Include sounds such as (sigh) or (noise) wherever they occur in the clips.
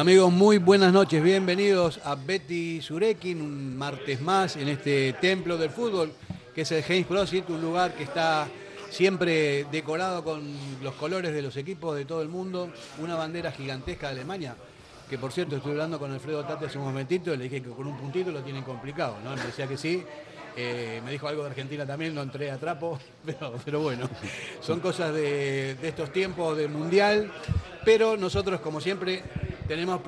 Amigos, muy buenas noches, bienvenidos a Betty Surekin, un martes más en este templo del fútbol, que es el James CrossFit, un lugar que está siempre decorado con los colores de los equipos de todo el mundo, una bandera gigantesca de Alemania, que por cierto estoy hablando con Alfredo Tate hace un momentito, le dije que con un puntito lo tienen complicado, ¿no? Me decía que sí, eh, me dijo algo de Argentina también, no entré a trapo, (laughs) pero, bueno, son cosas de, de estos tiempos del Mundial, pero nosotros como siempre tenemos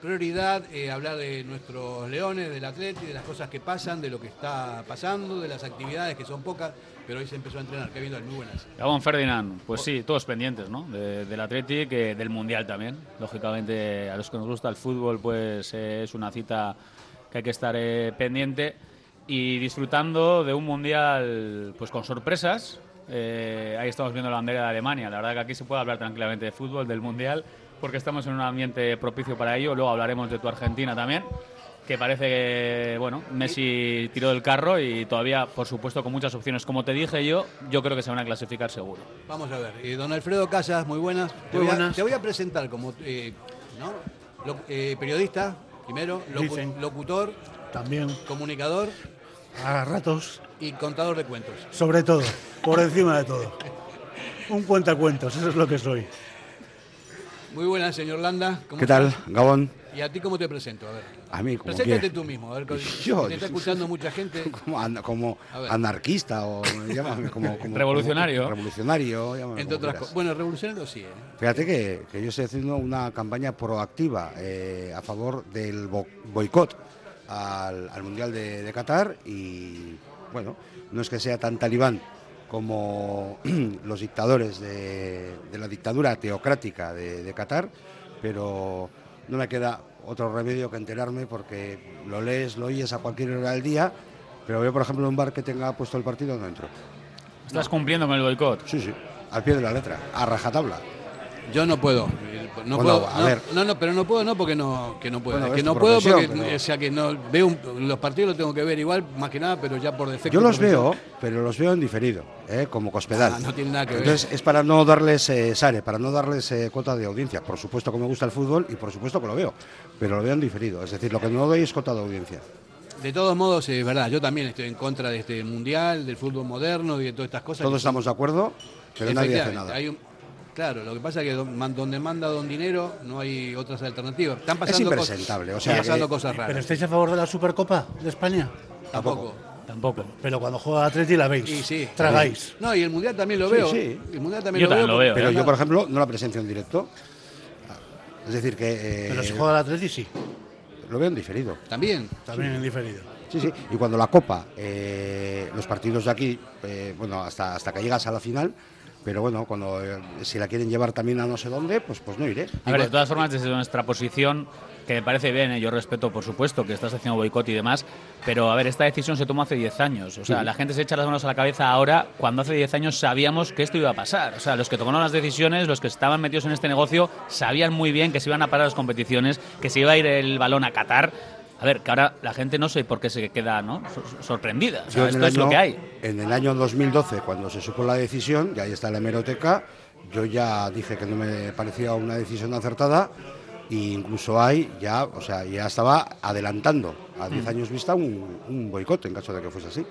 prioridad eh, hablar de nuestros leones, del atleta y de las cosas que pasan, de lo que está pasando, de las actividades que son pocas, pero hoy se empezó a entrenar. Qué bien, muy buenas. Gabón Ferdinand, pues sí, todos pendientes, ¿no? del Athletic, del Mundial también. Lógicamente, a los que nos gusta el fútbol, pues eh, es una cita que hay que estar eh, pendiente y disfrutando de un Mundial pues con sorpresas. ahí estamos viendo la bandera de Alemania. La verdad que aquí se puede hablar tranquilamente de fútbol, del Mundial porque estamos en un ambiente propicio para ello. Luego hablaremos de tu Argentina también, que parece que bueno, Messi tiró del carro y todavía, por supuesto, con muchas opciones. Como te dije yo, yo creo que se van a clasificar seguro. Vamos a ver. Don Alfredo Casas, muy buenas. Te, voy. A, te voy a presentar como eh, eh, periodista, primero, locutor, también comunicador. A ratos. Y contador de cuentos. Sobre todo, por encima de todo. Un cuentacuentos, eso es lo que soy. Muy buenas, señor Landa. ¿Qué tal, Gabón? ¿Y a ti cómo te presento? A ver. A mí, como Preséntate tú mismo. A ver, yo, te está escuchando mucha gente. (laughs) Como, an como anarquista o llámame, como, (laughs) como, revolucionario. Como, revolucionario, llámame, Entre otras cosas. Bueno, revolucionario sí. ¿eh? Fíjate que, que, yo estoy haciendo una campaña proactiva eh, a favor del bo boicot al, al, Mundial de, de Qatar y, bueno, no es que sea tan talibán como (clears throat) los dictadores de, de, la dictadura teocrática de, de, Qatar, pero no me queda otro remedio que enterarme porque lo lees, lo oyes a cualquier hora del día, pero yo, por ejemplo, un bar que tenga puesto el partido no entro. ¿Estás no. cumpliendo con el boicot? Sí, sí, al pie de la letra, a rajatabla. Yo no puedo. No Bueno, puedo. a no, ver. no, no, pero no puedo, no porque no, que no puedo. Bueno, que no puedo porque, pero- o sea, que no veo un- los partidos los tengo que ver igual, más que nada, pero ya por defecto. Yo los veo, pero los veo en diferido, ¿eh? como cospedal. Ah, no tiene nada que ver. Entonces es para no darles eh, sare, para no darles eh, cuota de audiencia. Por supuesto que me gusta el fútbol y por supuesto que lo veo, pero lo veo en diferido. Es decir, lo que no doy es cuota de audiencia. De todos modos, es verdad, yo también estoy en contra de este mundial, del fútbol moderno y de todas estas cosas. Todos estamos de acuerdo, pero nadie hace nada. hay un- claro, lo que pasa es que donde manda don dinero no hay otras alternativas. Están Es pasando cosas, impresentable, o sea, pasando que- cosas ¿Pero raras. estáis a favor de la Supercopa de España? Tampoco. Tampoco. Pero cuando juega Atleti la veis. Y sí. Tragáis. No, y el mundial también lo Sí, veo. sí. El mundial también Yo lo también veo. lo veo, Pero ¿eh? yo, por ejemplo, no la presencio en directo. Es decir, que eh, Pero si juega el Atleti sí. lo veo en diferido. También. También en diferido. Sí, sí. Y cuando la Copa, eh, los partidos de aquí, eh, bueno, hasta, hasta que llegas a la final, pero bueno, cuando eh, si la quieren llevar también a no sé dónde, pues, pues no iré. A ver, de todas formas, desde nuestra posición, que me parece bien, ¿eh? yo respeto, por supuesto, que estás haciendo boicot y demás, pero a ver, esta decisión se tomó hace 10 años. O sea, la gente se echa las manos a la cabeza ahora, cuando hace 10 años sabíamos que esto iba a pasar. O sea, los que tomaron las decisiones, los que estaban metidos en este negocio, sabían muy bien que se iban a parar las competiciones, que se iba a ir el balón a Qatar. A ver, que ahora la gente no sé por qué se queda sorprendida. O sea, esto es lo que hay. En el año 2012, cuando se supo la decisión, y ahí está la hemeroteca, yo ya dije que no me parecía una decisión acertada e incluso hay ya, o sea, ya estaba adelantando a Mm. 10 años vista un, un boicot en caso de que fuese así.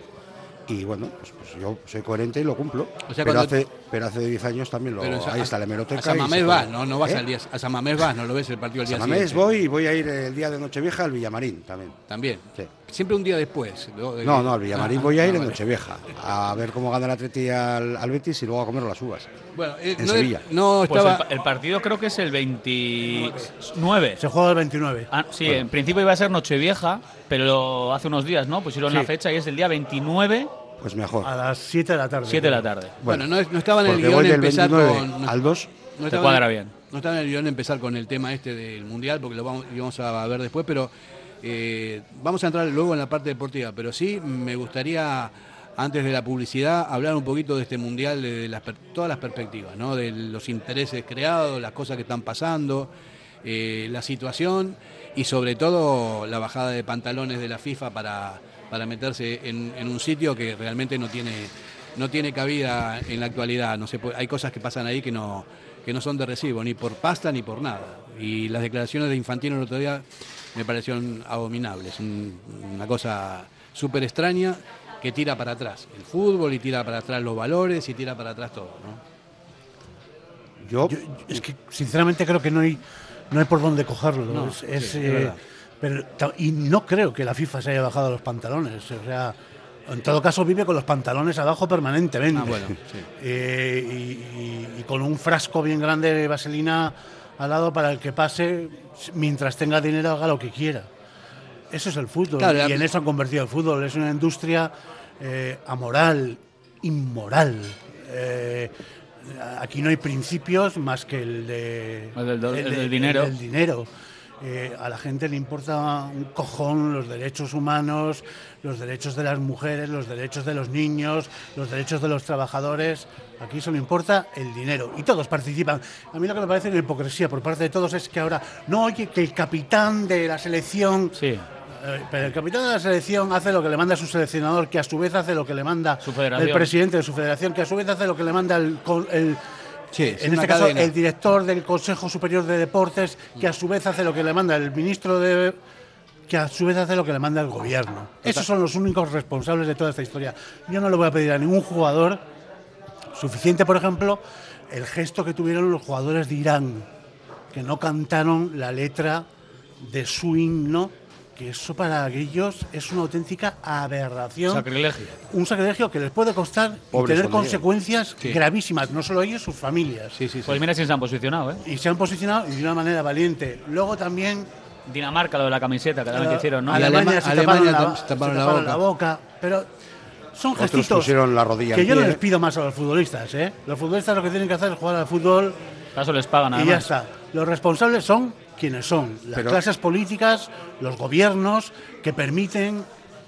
Y bueno, pues, pues yo soy coherente y lo cumplo. O sea, pero, hace, pero hace 10 años también lo. Pero ahí a- está la hemeroteca. A San Mamés puede- vas, no, no vas ¿Eh? al día. A San Mamés vas, no lo ves el partido el día San Mamés siguiente. voy y voy a ir el día de Nochevieja al Villamarín también. También. Sí. Siempre un día después. ¿no? De- No, no, al Villamarín Ah, voy a ah, ir en vale. Nochevieja a ver cómo gana el Atleti al, al Betis y luego a comer las uvas. Bueno, eh, En no, Sevilla. no Pues el partido creo que es el 29. Se juega el 29. Ah, sí, en principio iba a ser Nochevieja, pero hace unos días, ¿no? Pusieron Sí. la fecha y es el día 29, Pues mejor. A las 7 de la tarde. 7 de la tarde. bueno, no, no estaba en el guion empezar 29 con. al 2. no Te estaba cuadra en- bien. No estaba en el guion empezar con el tema este del mundial, porque lo vamos, íbamos a ver después, pero eh, vamos a entrar luego en la parte deportiva. Pero sí me gustaría, antes de la publicidad, hablar un poquito de este mundial, de las per- todas las perspectivas, ¿no? de los intereses creados, las cosas que están pasando. eh, la situación y sobre todo la bajada de pantalones de la FIFA para, para meterse en, en un sitio que realmente no tiene, no tiene cabida en la actualidad. No se puede- hay cosas que pasan ahí que no, que no son de recibo, ni por pasta ni por nada. Y las declaraciones de Infantino el otro día me parecieron abominables, un- una cosa súper extraña que tira para atrás el fútbol y tira para atrás los valores y tira para atrás todo. ¿no? Yo, es que sinceramente creo que no hay, no hay por dónde cogerlo. No, es, es, sí, es eh, verdad. Pero, y no creo que la FIFA se haya bajado los pantalones. O sea, en todo caso vive con los pantalones abajo permanentemente. Ah, bueno, (laughs) sí. Eh, y, y- y con un frasco bien grande de vaselina al lado para el que pase, mientras tenga dinero, haga lo que quiera. Eso es el fútbol. Claro, y la- en eso han convertido el fútbol. Es una industria eh, amoral, inmoral. Eh, aquí no hay principios más que el de El del do- el de- del dinero. del dinero. Eh, a la gente le importa un cojón los derechos humanos, los derechos de las mujeres, los derechos de los niños, los derechos de los trabajadores. Aquí solo importa el dinero y todos participan. A mí lo que me parece una hipocresía por parte de todos es que ahora, no, oye, que el capitán de la selección Sí, eh, Pero el capitán de la selección hace lo que le manda su seleccionador, que a su vez hace lo que le manda el presidente de su federación, que a su vez hace lo que le manda el- Sí, es en este caso el director del Consejo Superior de Deportes, que a su vez hace lo que le manda el ministro de que a su vez hace lo que le manda el gobierno. Esos son los únicos responsables de toda esta historia. Yo no le voy a pedir a ningún jugador suficiente, por ejemplo, el gesto que tuvieron los jugadores de Irán, que no cantaron la letra de su himno, que eso para ellos es una auténtica aberración. sacrilegio. un sacrilegio que les puede costar y tener consecuencias Sí. gravísimas, no solo ellos, sus familias. Sí, sí, sí. Pues mira si se han posicionado, ¿eh? Y se han posicionado y de una manera valiente. Luego también Dinamarca, lo de la camiseta, que también que hicieron, ¿no? Alemania, Alema- se Alemania taparon, la, se taparon la boca. la boca. Pero son Otros gestitos pusieron la rodilla que yo no les pido más a los futbolistas. ¿eh? Los futbolistas lo que tienen que hacer es jugar al fútbol eso les pagan, y ya además. está. Los responsables son quienes son. Las Pero- clases políticas, los gobiernos que permiten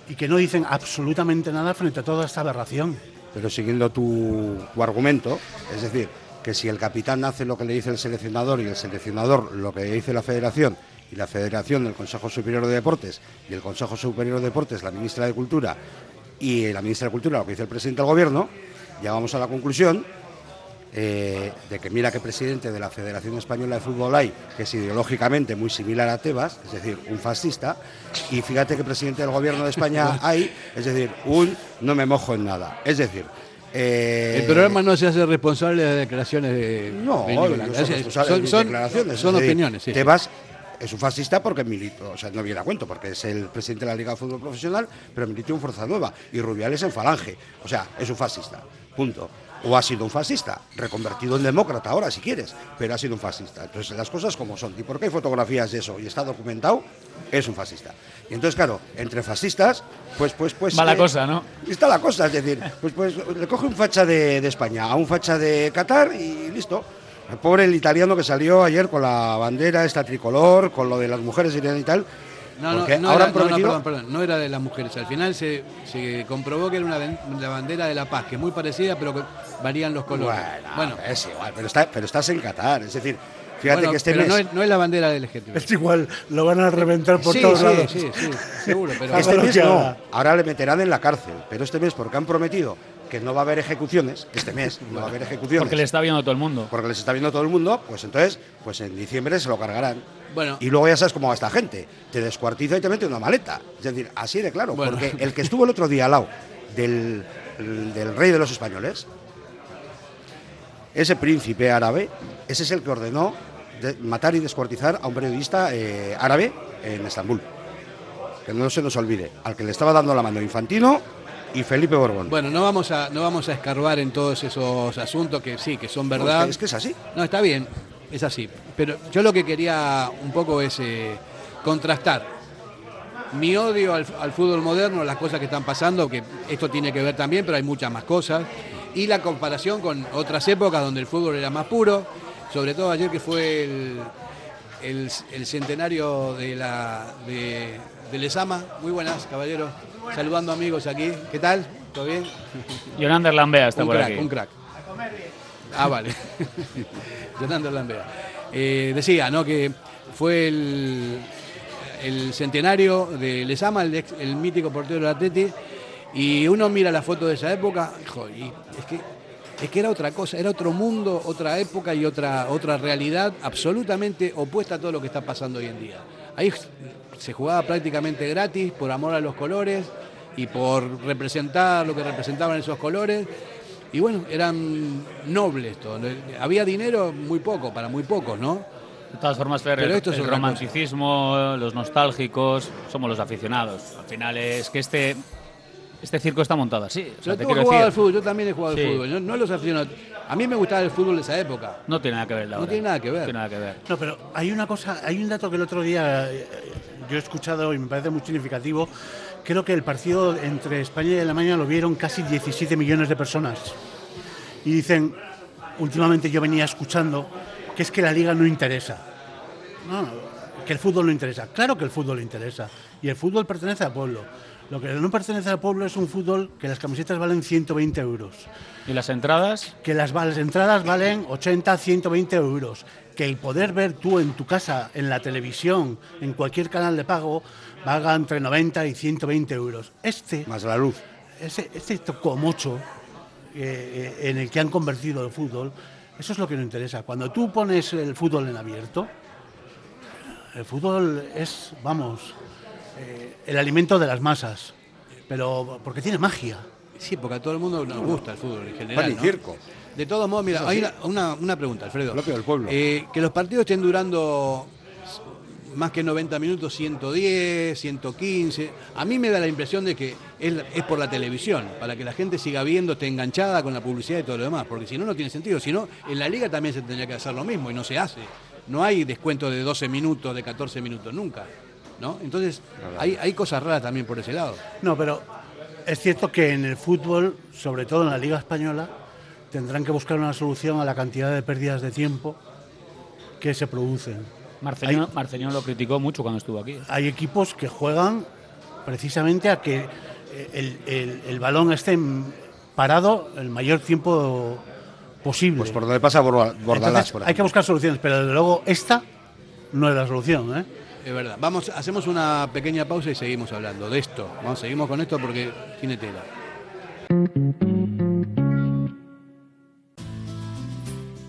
y que no dicen absolutamente nada frente a toda esta aberración. Pero siguiendo tu, tu argumento, es decir, que si el capitán hace lo que le dice el seleccionador y el seleccionador lo que dice la federación y la federación el Consejo Superior de Deportes y el Consejo Superior de Deportes la ministra de Cultura y la ministra de Cultura lo que dice el presidente del gobierno, llegamos a la conclusión eh, de que mira qué presidente de la Federación Española de Fútbol hay, que es ideológicamente muy similar a Tebas, es decir, un fascista, y fíjate qué presidente del gobierno de España (laughs) hay, es decir, un no me mojo en nada. Es decir, eh, El programa no se hace responsable de declaraciones de. no, de son, declaraciones. son decir, opiniones, sí. Tebas es un fascista porque militó, o sea, no viene a cuento, porque es el presidente de la Liga de Fútbol Profesional, pero militó en Fuerza Nueva y Rubiales en Falange. O sea, es un fascista. Punto. O ha sido un fascista, reconvertido en demócrata ahora, si quieres, pero ha sido un fascista. Entonces, las cosas como son. ¿Y porque hay fotografías de eso y está documentado? Es un fascista. Y entonces, claro, entre fascistas, pues, pues, pues. Va la cosa, ¿no? Está la cosa, es decir, pues, pues le coge un facha de, de España a un facha de Qatar y listo. El pobre el italiano que salió ayer con la bandera esta tricolor, con lo de las mujeres y tal. No, no, porque no, ahora era, no, no, perdón, perdón, no era de las mujeres. Al final se, se comprobó que era una la bandera de la paz, que es muy parecida, pero que varían los colores. Bueno, es igual, pero, está, pero estás en Qatar, es decir, fíjate bueno, que este pero mes. no, es, no es la bandera del LGTB. Es igual, lo van a reventar por sí, todos sí, lados. sí, sí, seguro, pero Este mes no, ahora le meterán en la cárcel, pero este mes, porque han prometido que no va a haber ejecuciones, este mes no va a haber ejecuciones, Porque le está viendo todo el mundo. porque les está viendo todo el mundo, pues entonces, pues en diciembre se lo cargarán. Bueno. y luego ya sabes cómo va esta gente, te descuartiza y te mete una maleta. Es decir, así de claro, Bueno. porque el que estuvo el otro día al lado del, del rey de los españoles, ese príncipe árabe, ese es el que ordenó de- matar y descuartizar a un periodista eh, árabe en Estambul. Que no se nos olvide, al que le estaba dando la mano Infantino y Felipe Borbón. bueno, no vamos a no vamos a escarbar en todos esos asuntos que sí, que son verdad. es que es así. No, está bien, es así. Pero yo lo que quería un poco es eh, contrastar mi odio al, al fútbol moderno, las cosas que están pasando, que esto tiene que ver también, pero hay muchas más cosas, y la comparación con otras épocas donde el fútbol era más puro, sobre todo ayer que fue el, el- el centenario de la de, de Lesama. Muy buenas, caballeros. Saludando amigos aquí. ¿Qué tal? ¿Todo bien? Yonander Lambea está un por crack, aquí. un crack. Ah, vale. (laughs) Jonathan Lambea. Eh, decía, ¿no? Que fue el, el centenario de Lesama, el, ex- el mítico portero del Atleti, y uno mira la foto de esa época, hijo, y es que, es que era otra cosa, era otro mundo, otra época y otra, otra realidad absolutamente opuesta a todo lo que está pasando hoy en día. Ahí se jugaba prácticamente gratis por amor a los colores y por representar lo que representaban esos colores. Y bueno, eran nobles todos. Había dinero muy poco, para muy pocos, ¿no? De todas formas, Fer, Pero el, esto es el cosa. romanticismo, los nostálgicos, somos los aficionados. Al final es que este, este circo está montado así. O sea, Yo te he quiero jugado decir, al fútbol, yo también he jugado Sí. al fútbol. No, no los aficionados. A mí me gustaba el fútbol de esa época. no tiene nada que ver la No tiene nada que ver. No tiene nada que ver. No, pero hay una cosa, hay un dato que el otro día eh, yo he escuchado y me parece muy significativo. Creo que el partido entre España y Alemania lo vieron casi 17 millones de personas. Y dicen, últimamente yo venía escuchando que es que la liga no interesa. No, no, que el fútbol no interesa. Claro que el fútbol interesa. Y el fútbol pertenece al pueblo. Lo que no pertenece al pueblo es un fútbol que las camisetas valen 120 euros ¿Y las entradas? que las, las entradas valen 80, 120 euros, que el poder ver tú en tu casa, en la televisión, en cualquier canal de pago, valga entre 90 y 120 euros. Este, Más la luz. este, este tocomocho eh, eh, en el que han convertido el fútbol, eso es lo que nos interesa. Cuando tú pones el fútbol en abierto, el fútbol es, vamos, eh, el alimento de las masas, pero porque tiene magia. Sí, porque a todo el mundo nos gusta el fútbol en general. Pan y ¿no? circo. De todos modos, mira, hay una, una, una pregunta, Alfredo. Propio del pueblo. Eh, que los partidos estén durando más que 90 minutos, 110, 115. A mí me da la impresión de que es, la- es por la televisión, para que la gente siga viendo, esté enganchada con la publicidad y todo lo demás, porque si no, no tiene sentido. Si no, en la liga también se tendría que hacer lo mismo y no se hace. No hay descuento de 12 minutos, de 14 minutos, nunca. ¿no? Entonces, hay, hay cosas raras también por ese lado. No, pero es cierto que en el fútbol, sobre todo en la Liga Española, tendrán que buscar una solución a la cantidad de pérdidas de tiempo que se producen. Marcelino, Marcelino lo criticó mucho cuando estuvo aquí. Hay equipos que juegan precisamente a que eh, el, el- el balón esté parado el mayor tiempo posible. Pues por donde pasa Borda- Bordalás, Entonces, por hay que buscar soluciones, pero desde luego esta no es la solución. ¿eh? Es verdad. Vamos, hacemos una pequeña pausa y seguimos hablando de esto. Vamos, seguimos con esto porque tiene tela.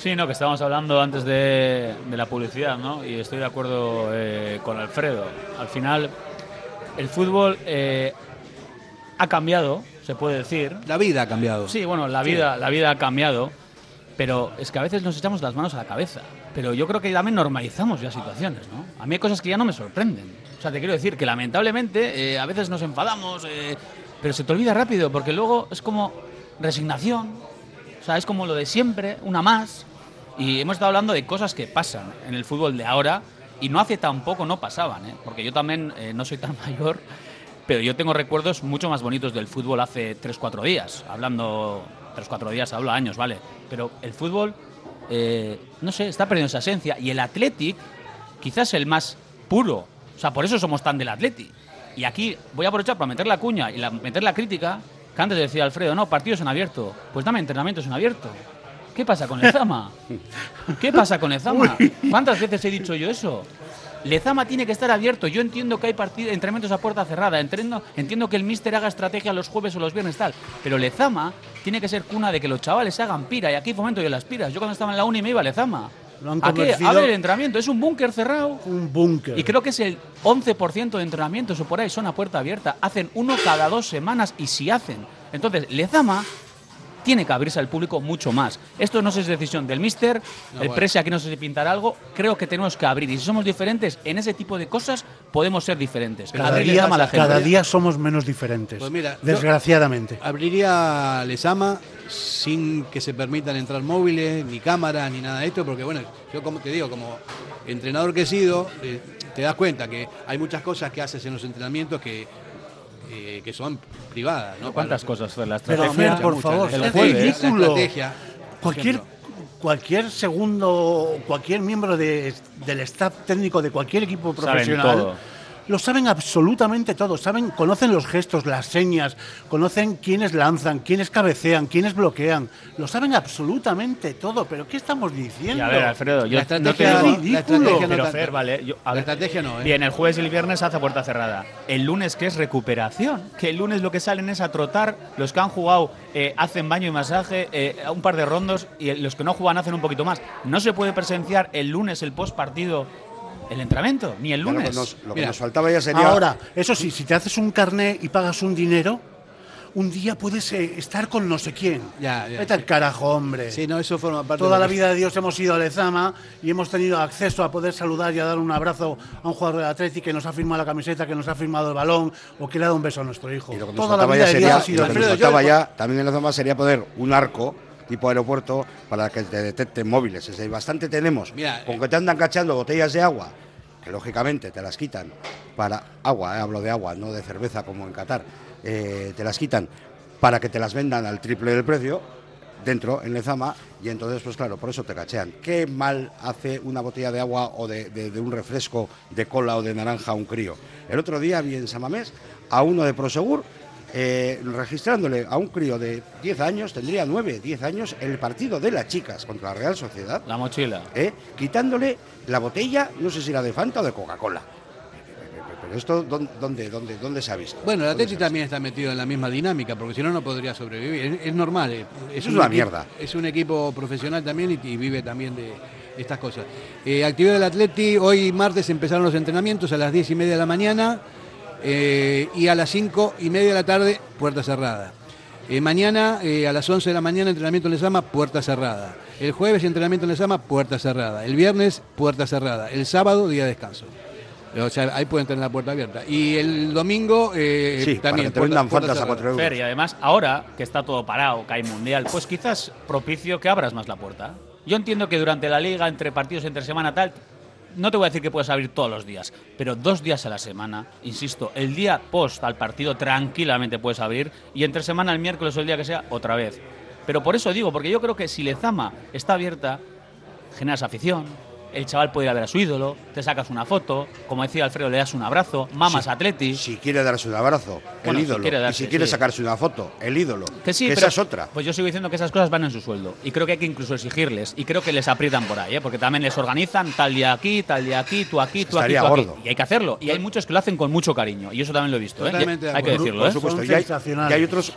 Sí, no, que estábamos hablando antes de, de la publicidad, ¿no? Y estoy de acuerdo eh, con Alfredo. Al final, el fútbol eh, ha cambiado, se puede decir. La vida ha cambiado. Sí, bueno, la vida, la vida ha cambiado, pero es que a veces nos echamos las manos a la cabeza. Pero yo creo que también normalizamos ya situaciones, ¿no? A mí hay cosas que ya no me sorprenden. O sea, te quiero decir que lamentablemente eh, a veces nos enfadamos, eh, pero se te olvida rápido, porque luego es como resignación, o sea, es como lo de siempre, una más. Y hemos estado hablando de cosas que pasan en el fútbol de ahora y no hace tampoco no pasaban, ¿eh? porque yo también eh, no soy tan (laughs) mayor, pero yo tengo recuerdos mucho más bonitos del fútbol hace 3-4 días, hablando 3-4 días, hablo años, ¿vale? Pero el fútbol, eh, no sé, está perdiendo esa esencia y el Athletic quizás el más puro, o sea, por eso somos tan del Athletic. Y aquí voy a aprovechar para meter la cuña y la- meter la crítica, que antes decía Alfredo, no, partidos en abierto, pues dame entrenamientos en abierto. ¿Qué pasa con Lezama? ¿Qué pasa con Lezama? ¿Cuántas veces he dicho yo eso? Lezama tiene que estar abierto. Yo entiendo que hay partidos, entrenamientos a puerta cerrada. Entiendo, entiendo que el míster haga estrategia los jueves o los viernes tal. Pero Lezama tiene que ser cuna de que los chavales hagan pira. Y aquí fomento yo las piras. Yo cuando estaba en la uni me iba a Lezama. Lo han ¿A qué? convertido- A ver el entrenamiento. Es un búnker cerrado. Un búnker. Y creo que es el 11% de entrenamientos o por ahí son a puerta abierta. Hacen uno cada dos semanas y si hacen. Entonces, Lezama tiene que abrirse al público mucho más. Esto no sé si es decisión del míster, el bueno. presi aquí no sé si pintar algo. Creo que tenemos que abrir. Y si somos diferentes en ese tipo de cosas, podemos ser diferentes. Cada día, Lezama a la gente. cada día somos menos diferentes. Pues mira, desgraciadamente. Abriría Lesama sin que se permitan entrar móviles, ni cámaras, ni nada de esto, porque bueno, yo como te digo, como entrenador que he sido, eh, te das cuenta que hay muchas cosas que haces en los entrenamientos que, eh, que son privadas. ¿no? ¿Cuántas Para- cosas? La Pero, por muchas. favor, el jueves. ridículo. Cualquier, cualquier segundo, cualquier miembro de- del staff técnico de cualquier equipo Saben profesional todo. Lo saben absolutamente todo. Saben, conocen los gestos, las señas, conocen quiénes lanzan, quiénes cabecean, quiénes bloquean. Lo saben absolutamente todo. ¿Pero qué estamos diciendo? Y a ver, Alfredo, yo La estrategia no te digo- la estrategia no Pero. Fer, vale. yo- a La ver, estrategia no, ¿eh? Bien, el jueves y el viernes hace puerta cerrada. El lunes, que es recuperación? Que el lunes lo que salen es a trotar. Los que han jugado eh, hacen baño y masaje, eh, un par de rondos, y los que no juegan hacen un poquito más. No se puede presenciar el lunes, el post partido, el entrenamiento, ni el Ya Lo que lunes. nos, lo que Mira, nos faltaba ya sería. Ahora, eso sí, si te haces un carné y pagas un dinero, un día puedes eh, estar con no sé quién. Ya, ya, Vete al carajo, hombre. Sí, no, eso forma parte Toda de la vida de Dios hemos ido a Lezama y hemos tenido acceso a poder saludar y a dar un abrazo a un jugador del Atlético que nos ha firmado la camiseta, que nos ha firmado el balón o que le ha dado un beso a nuestro hijo. Y lo que nos Toda la faltaba vida ya de Dios sería, ha sido lo que nos faltaba ya también en la zona sería poner un arco tipo aeropuerto para que te detecten móviles. Es decir, bastante tenemos. Mira, con que te andan cachando botellas de agua, que lógicamente te las quitan para agua, eh, hablo de agua, no de cerveza como en Qatar, eh, te las quitan para que te las vendan al triple del precio dentro en Lezama y entonces pues claro por eso te cachean qué mal hace una botella de agua o de, de- de un refresco de cola o de naranja a un crío el otro día vi en Samamés a uno de Prosegur eh, registrándole a un crío de 10 años tendría 9, 10 años el partido de las chicas contra la Real Sociedad La mochila. ¿eh? quitándole la botella no sé si era de Fanta o de Coca-Cola pero esto ¿dónde, dónde, dónde, se ha visto Bueno, el ¿Dónde Atleti también está metido en la misma dinámica, porque si no, no podría sobrevivir. Es, es normal. eh, Es, Es una mierda. Es un equipo profesional también y, y vive también de estas cosas. Eh, actividad del Atleti, hoy martes empezaron los entrenamientos a las 10 y media de la mañana eh, y a las 5 y media de la tarde, puerta cerrada. Eh, mañana eh, a las 11 de la mañana entrenamiento en Lesama, puerta cerrada. El jueves entrenamiento en Lesama, puerta cerrada. El viernes, puerta cerrada. El sábado, día de descanso. O sea, ahí pueden tener la puerta abierta. Y el domingo eh, Sí, para también. que te puerta- a cerrada. 4 euros. Fer, y además, ahora que está todo parado, que hay mundial, pues quizás propicio que abras más la puerta. Yo entiendo que durante la liga, entre partidos entre semana, tal, no te voy a decir que puedes abrir todos los días, pero dos días a la semana, insisto, el día post al partido tranquilamente puedes abrir y entre semana, el miércoles o el día que sea, otra vez. Pero por eso digo, porque yo creo que si Lezama está abierta, generas afición, el chaval puede ir a ver a su ídolo, te sacas una foto, como decía Alfredo, le das un abrazo, mamas Sí. Atleti. Si quiere darse un abrazo, Bueno, el si ídolo. quiere y si quiere sí. sacarse una foto, el ídolo. Que sí, esa pero es otra. Pues yo sigo diciendo que esas cosas van en su sueldo. Y creo que hay que incluso exigirles. Y creo que les aprietan por ahí, ¿eh? porque también les organizan tal día aquí, tal día aquí, tú aquí, tú Estaría aquí, tú gordo. aquí. Y hay que hacerlo. Y hay muchos que lo hacen con mucho cariño. Y eso también lo he visto. ¿eh? Hay que decirlo, Por ¿eh? supuesto. Son Y hay, y hay otros.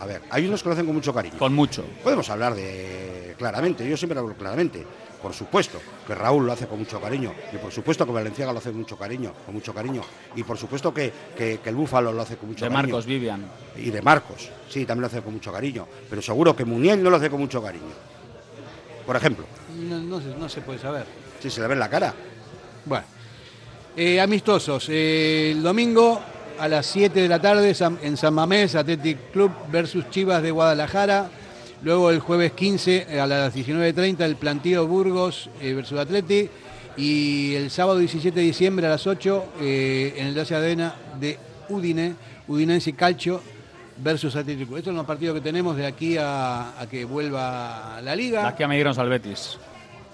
A ver, hay unos que lo hacen con mucho cariño. Con mucho. Podemos hablar de claramente, yo siempre hablo claramente. Por supuesto que Raúl lo hace con mucho cariño, y por supuesto que Valenciaga lo hace con mucho cariño, con mucho cariño, y por supuesto que, que- que el Búfalo lo hace con mucho De cariño. Marcos Vivian. Y de Marcos, sí, también lo hace con mucho cariño. Pero seguro que Muniel no lo hace con mucho cariño. Por ejemplo, No, no se, no se puede saber. si se le ve en la cara. Bueno, Eh, amistosos. Eh, el domingo a las 7 de la tarde en San Mamés, Athletic Club versus Chivas de Guadalajara. Luego el jueves 15 a las 19.30 el plantío Burgos eh, versus Atleti. Y el sábado 17 de diciembre a las 8 eh, en el Dacia Arena de Udine, Udinense Calcio versus Athletic Club. Estos son los partidos que tenemos de aquí a, a que vuelva la liga. Aquí a medirnos al Betis.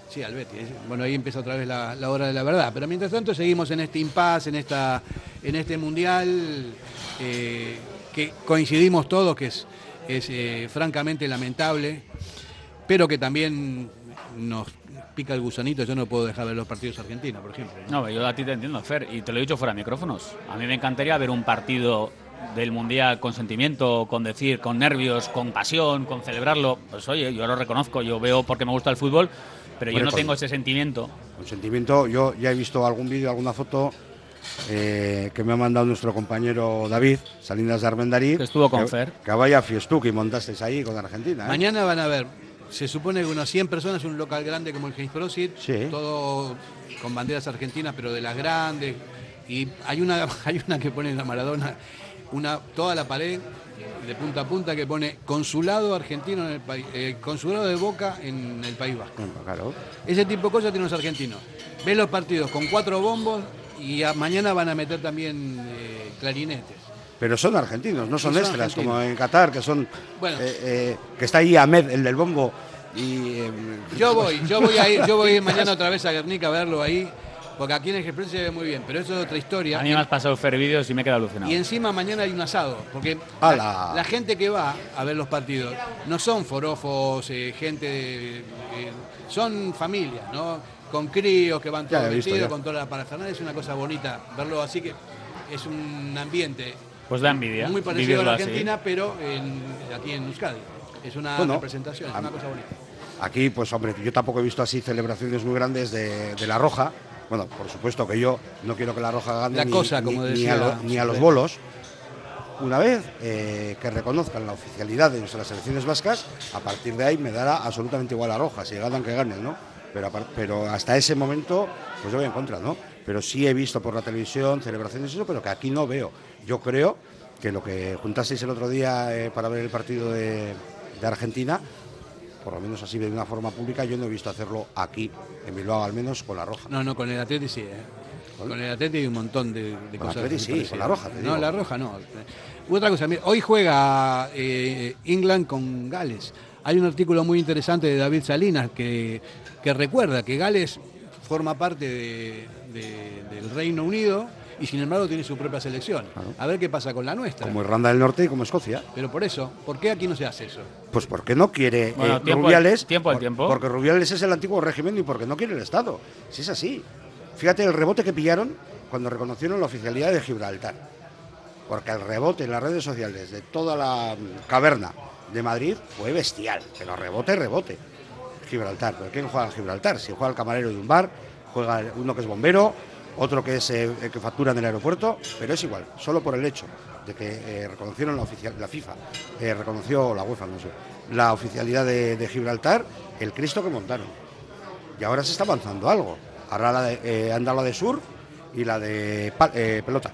Sí, al Betis. Bueno, ahí empieza otra vez la, la hora de la verdad. Pero mientras tanto seguimos en este impasse, en, esta, en este mundial eh, que coincidimos todos que es, es eh, francamente lamentable, pero que también nos pica el gusanito. Yo no puedo dejar ver los partidos argentinos, por ejemplo. No, yo a ti te entiendo, Fer, y te lo he dicho fuera de micrófonos. A mí me encantaría ver un partido del Mundial con sentimiento, con decir, con nervios, con pasión, con celebrarlo. Pues oye, yo lo reconozco, yo veo porque me gusta el fútbol, pero yo no con- tengo ese sentimiento. Con sentimiento, yo ya he visto algún vídeo, alguna foto eh, que me ha mandado nuestro compañero David, Salinas de Armendariz. Que estuvo con que, Fer. Que vaya fiestuki y montasteis ahí con Argentina. ¿eh? Mañana van a ver, se supone que unas 100 personas, un local grande como el James Prosit, Sí. todo con banderas argentinas, pero de las grandes. Y hay una, (laughs) hay una que pone en la Maradona, una, toda la pared de punta a punta que pone consulado argentino en el país, eh, consulado de Boca en el País Vasco. Claro. Ese tipo de cosas tienen los argentinos. Ven los partidos con cuatro bombos y a- mañana van a meter también eh, clarinetes. Pero son argentinos, no son son extras, argentinos. como en Qatar, que son. Bueno. eh, eh, que está ahí Ahmed, el del bombo. Y, eh, Yo voy, yo voy a ir, yo voy a ir mañana otra vez a Guernica a verlo ahí, porque aquí en el Express se ve muy bien, pero eso es otra historia. A mí me has pasado Fer vídeos y me he quedado alucinado. Y encima mañana hay un asado, porque la, la gente que va a ver los partidos no son forofos, eh, gente, de- eh, son familias, ¿no? Con críos que van todos vestidos, con toda la parafernalia, es una cosa bonita verlo así que es un ambiente Pues da envidia. muy parecido a la así. Argentina, pero en- aquí en Euskadi. Es una Bueno, representación, es a- una cosa bonita. Aquí, pues hombre, yo tampoco he visto así celebraciones muy grandes de, de la Roja. Bueno, por supuesto que yo no quiero que la Roja gane La ni, cosa, ni- como ni decía a, lo- ni a los bolos. Una vez eh, que reconozcan la oficialidad de nuestras selecciones vascas, a partir de ahí me dará absolutamente igual la Roja, si ganan que ganen, ¿no? Pero, pero hasta ese momento, pues yo voy en contra, ¿no? Pero sí he visto por la televisión celebraciones y eso, pero que aquí no veo. Yo creo que lo que juntasteis el otro día eh, para ver el partido de, de Argentina, por lo menos así de una forma pública, yo no he visto hacerlo aquí, en Bilbao, al menos con la roja. No, no, con el Atleti sí, ¿eh? Con el Atleti hay un montón de, de Con cosas. Atleti sí, con la Roja, te No, digo. la roja no. Otra cosa, mira, hoy juega eh, England con Gales. Hay un artículo muy interesante de David Salinas que, que recuerda que Gales forma parte de- de- del Reino Unido y sin embargo tiene su propia selección. A ver qué pasa con la nuestra. Como Irlanda del Norte y como Escocia. Pero por eso, ¿por qué aquí no se hace eso? Pues porque no quiere Bueno, eh, tiempo al- Rubiales. tiempo al por- tiempo. Porque Rubiales es el antiguo régimen y porque no quiere el Estado. Si es así. Fíjate el rebote que pillaron cuando reconocieron la oficialidad de Gibraltar. Porque el rebote en las redes sociales de toda la mm, caverna de Madrid fue bestial. Pero rebote, rebote. Gibraltar. ¿Pero quién juega a Gibraltar? Si juega el camarero de un bar, juega uno que es bombero, otro que es eh, que factura en el aeropuerto, pero es igual, solo por el hecho de que eh, reconocieron la, oficial, FIFA, eh, reconoció la UEFA, la oficialidad de, Gibraltar, el Cristo que montaron. Y ahora se está avanzando algo. Ahora la de, eh, anda la de sur y la de pelota.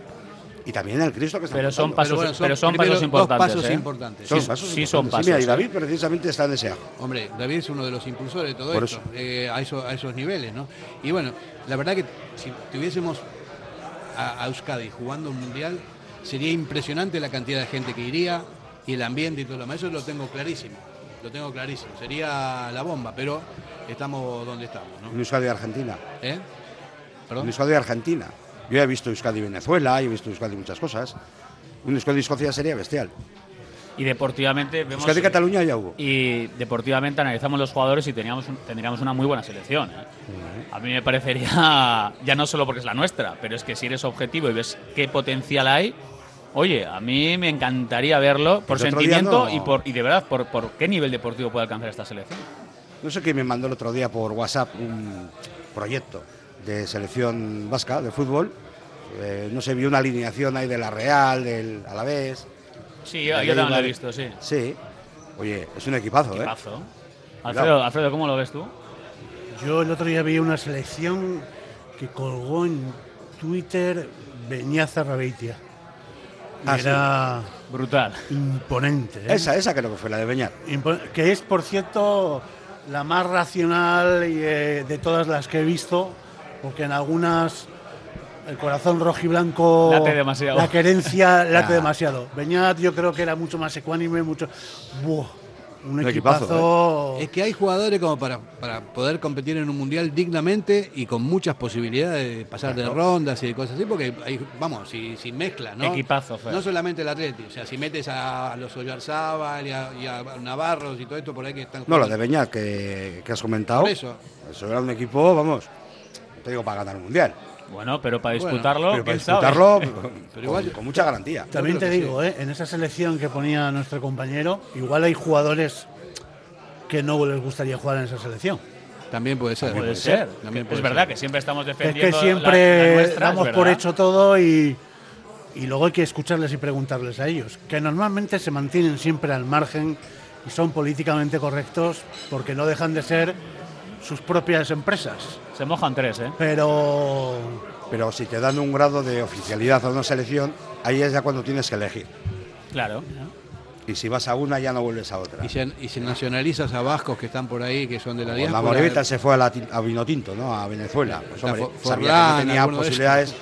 Y también el Cristo que está Pero son pasos, pero son primero pasos dos importantes. pasos ¿eh? importantes. Son Sí, pasos sí son importantes. Sí, mira, y pasos, David precisamente está en ese ajo. Hombre, David es uno de los impulsores de todo Por esto, eh, a, eso- a esos niveles, ¿no? Y bueno, la verdad que si tuviésemos a, a Euskadi jugando un mundial, sería impresionante la cantidad de gente que iría y el ambiente y todo lo demás. Eso lo tengo clarísimo, lo tengo clarísimo. Sería la bomba, pero estamos donde estamos, En ¿no? Euskadi Argentina. ¿Eh? En ¿Perdón? Euskadi Argentina. Yo he visto Euskadi Venezuela, he visto Euskadi muchas cosas. Un Euskadi Escocia sería bestial. Y deportivamente vemos. Euskadi Cataluña ya hubo. Y deportivamente analizamos los jugadores y teníamos un- tendríamos una muy buena selección. ¿eh? A mí me parecería, ya no solo porque es la nuestra, pero es que si eres objetivo y ves qué potencial hay, oye, a mí me encantaría verlo por sentimiento no- y, por, y de verdad por, por qué nivel deportivo puede alcanzar esta selección. No sé quién me mandó el otro día por WhatsApp un proyecto de selección vasca de fútbol. Eh, no sé, vi una alineación ahí de la Real, del Alavés. Sí, yo, yo también lo he visto, sí. Sí. Oye, es un equipazo, ¿eh? Equipazo. Alfredo, Alfredo, ¿cómo lo ves tú? Yo el otro día vi una selección que colgó en Twitter Beñaza Rabeitia. Ah, sí. era Brutal. imponente. ¿eh? Esa, esa creo que fue la de Beñat. Impo- Que es, por cierto, la más racional eh, de todas las que he visto, porque en algunas el corazón rojiblanco, Late demasiado. la querencia (laughs) late Ah. demasiado. Beñat yo creo que era mucho más ecuánime, mucho... ¡Buah! Un Un equipazo, equipazo... Es que hay jugadores como para, para poder competir en un mundial dignamente y con muchas posibilidades de pasar de rondas y de cosas así, porque hay, vamos, si, si mezclas, ¿no? Equipazo. No solamente el Atleti, o sea, si metes a, a los Oyarzábal y a, y a Navarros y todo esto por ahí que están No, lo jugando. de Beñat que, que has comentado. Por eso. Eso era un equipo, vamos, no te digo para ganar un mundial. Bueno, pero para Bueno, disputarlo, pero para disputarlo (laughs) Pero con, igual- con mucha garantía. También te digo, ¿eh? en esa selección que ponía nuestro compañero, igual hay jugadores que no les gustaría jugar en esa selección. También puede ser. Puede ser. También puede es verdad que siempre estamos Es defendiendo que siempre la nuestra, damos por hecho todo y, y luego hay que escucharles y preguntarles a ellos, que normalmente se mantienen siempre al margen y son políticamente correctos porque no dejan de ser sus propias empresas. Se mojan tres, ¿eh? Pero Pero si te dan un grado de oficialidad a una selección, ahí es ya cuando tienes que elegir. Claro. Y si vas a una, ya no vuelves a otra. Y si, y si nacionalizas a vascos que están por ahí, que son de la Cuando diáspora. Morevita se fue a, la, a Vinotinto, ¿no? A Venezuela. Pues, hombre, For- sabía que no tenía posibilidades.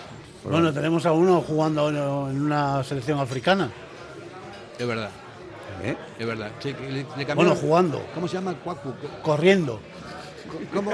bueno, tenemos a uno jugando en una selección africana. Es verdad, ¿eh? es verdad. Le- le cambiaron- Bueno, jugando, ¿Cómo se llama? Cuacu. corriendo. ¿Cómo?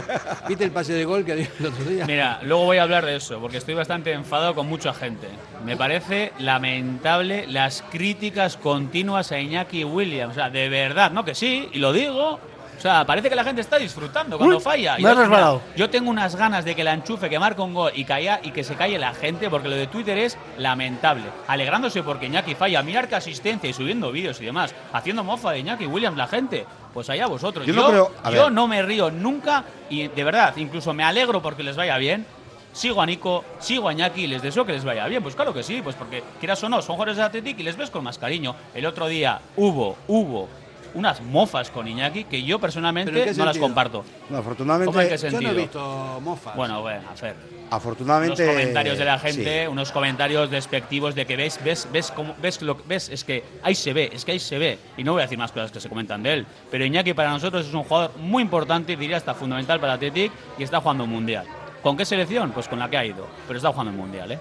¿Viste el pase de gol que dio el otro día? Mira, luego voy a hablar de eso, porque estoy bastante enfadado con mucha gente. Me parece lamentable las críticas continuas a Iñaki Williams. O sea, de verdad, ¿no? Que sí, y lo digo. O sea, parece que la gente está disfrutando cuando Uy, falla. me Yo- has resbalado. mira, Yo tengo unas ganas de que la enchufe, que marque un gol y, calla, y que se calle la gente, porque lo de Twitter es lamentable. Alegrándose porque Iñaki falla, mirar que asistencia y subiendo vídeos y demás, haciendo mofa de Iñaki Williams la gente. Pues allá vosotros. Yo no creo- a yo ver. no me río nunca y de verdad, incluso me alegro porque les vaya bien. Sigo a Nico, sigo a Iñaki y les deseo que les vaya bien. Pues claro que sí, pues porque quieras o no, son jugadores de Athletic y les ves con más cariño. El otro día hubo, hubo unas mofas con Iñaki que yo personalmente ¿Pero en qué no las comparto. No, afortunadamente, ¿Cómo en qué Yo no sentido? he visto mofas. Bueno, bueno, a ver. afortunadamente Unos comentarios de la gente, sí. unos comentarios despectivos de que ves, ves, ves cómo, ves lo que ves, es que ahí se ve, es que ahí se ve. Y no voy a decir más cosas que se comentan de él. Pero Iñaki para nosotros es un jugador muy importante, diría hasta fundamental para Athletic y está jugando un mundial. ¿Con qué selección? Pues con la que ha ido. Pero está jugando un mundial, ¿eh?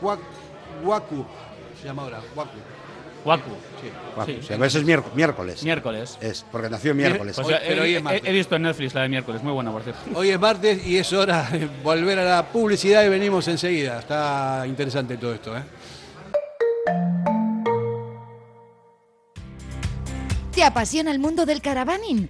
Guacu. Se llama ahora. Guacu. Waku. Sí. Bueno, Sí. sí, veces es miérc- miércoles. Miércoles. Es, porque nació miércoles. Pues Hoy- he- pero hoy he, es martes. he visto en Netflix la de miércoles, muy buena, por cierto. Hoy es martes y es hora de volver a la publicidad y venimos enseguida. Está interesante todo esto, ¿eh? ¿Te apasiona el mundo del caravaning?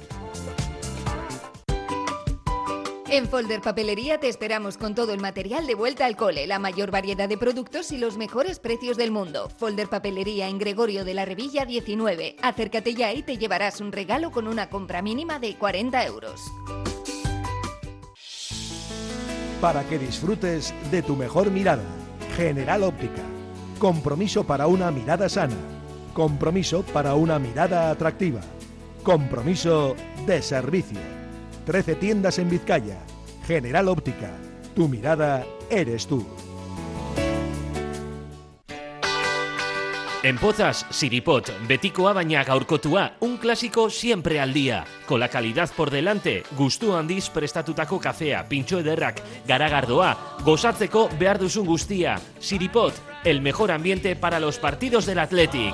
En Folder Papelería te esperamos con todo el material de vuelta al cole, la mayor variedad de productos y los mejores precios del mundo. Folder Papelería en Gregorio de la Revilla 19. Acércate ya y te llevarás un regalo con una compra mínima de 40 euros. para que disfrutes de tu mejor mirada. General Óptica. Compromiso para una mirada sana. Compromiso para una mirada atractiva. Compromiso de servicio. 13 tiendas en Vizcaya. General Óptica. Tu mirada eres tú. En Pozas, Siripot, Betikoa baina gaurkotua, un clásico siempre al día. Con la calidad por delante, gustu handiz prestatutako kafea, pintxo ederrak, garagardoa, gozatzeko behar duzun guztia. Siripot, el mejor ambiente para los partidos del Athletic.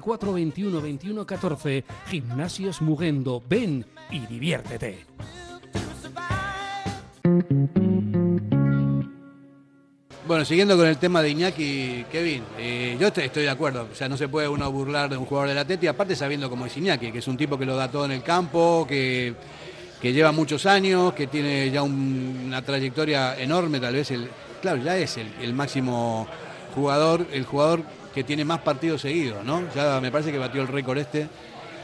21 21 14. Gimnasios Mugendo. Ven y diviértete. Bueno, siguiendo con el tema de Iñaki, Kevin, eh, yo estoy, de acuerdo. O sea, no se puede uno burlar de un jugador de la Teti, aparte sabiendo cómo es Iñaki, que es un tipo que lo da todo en el campo, que, que lleva muchos años, que tiene ya un- una trayectoria enorme, tal vez el, claro, ya es el máximo jugador, el jugador que tiene más partidos seguidos, ¿no? Ya me parece que batió el récord este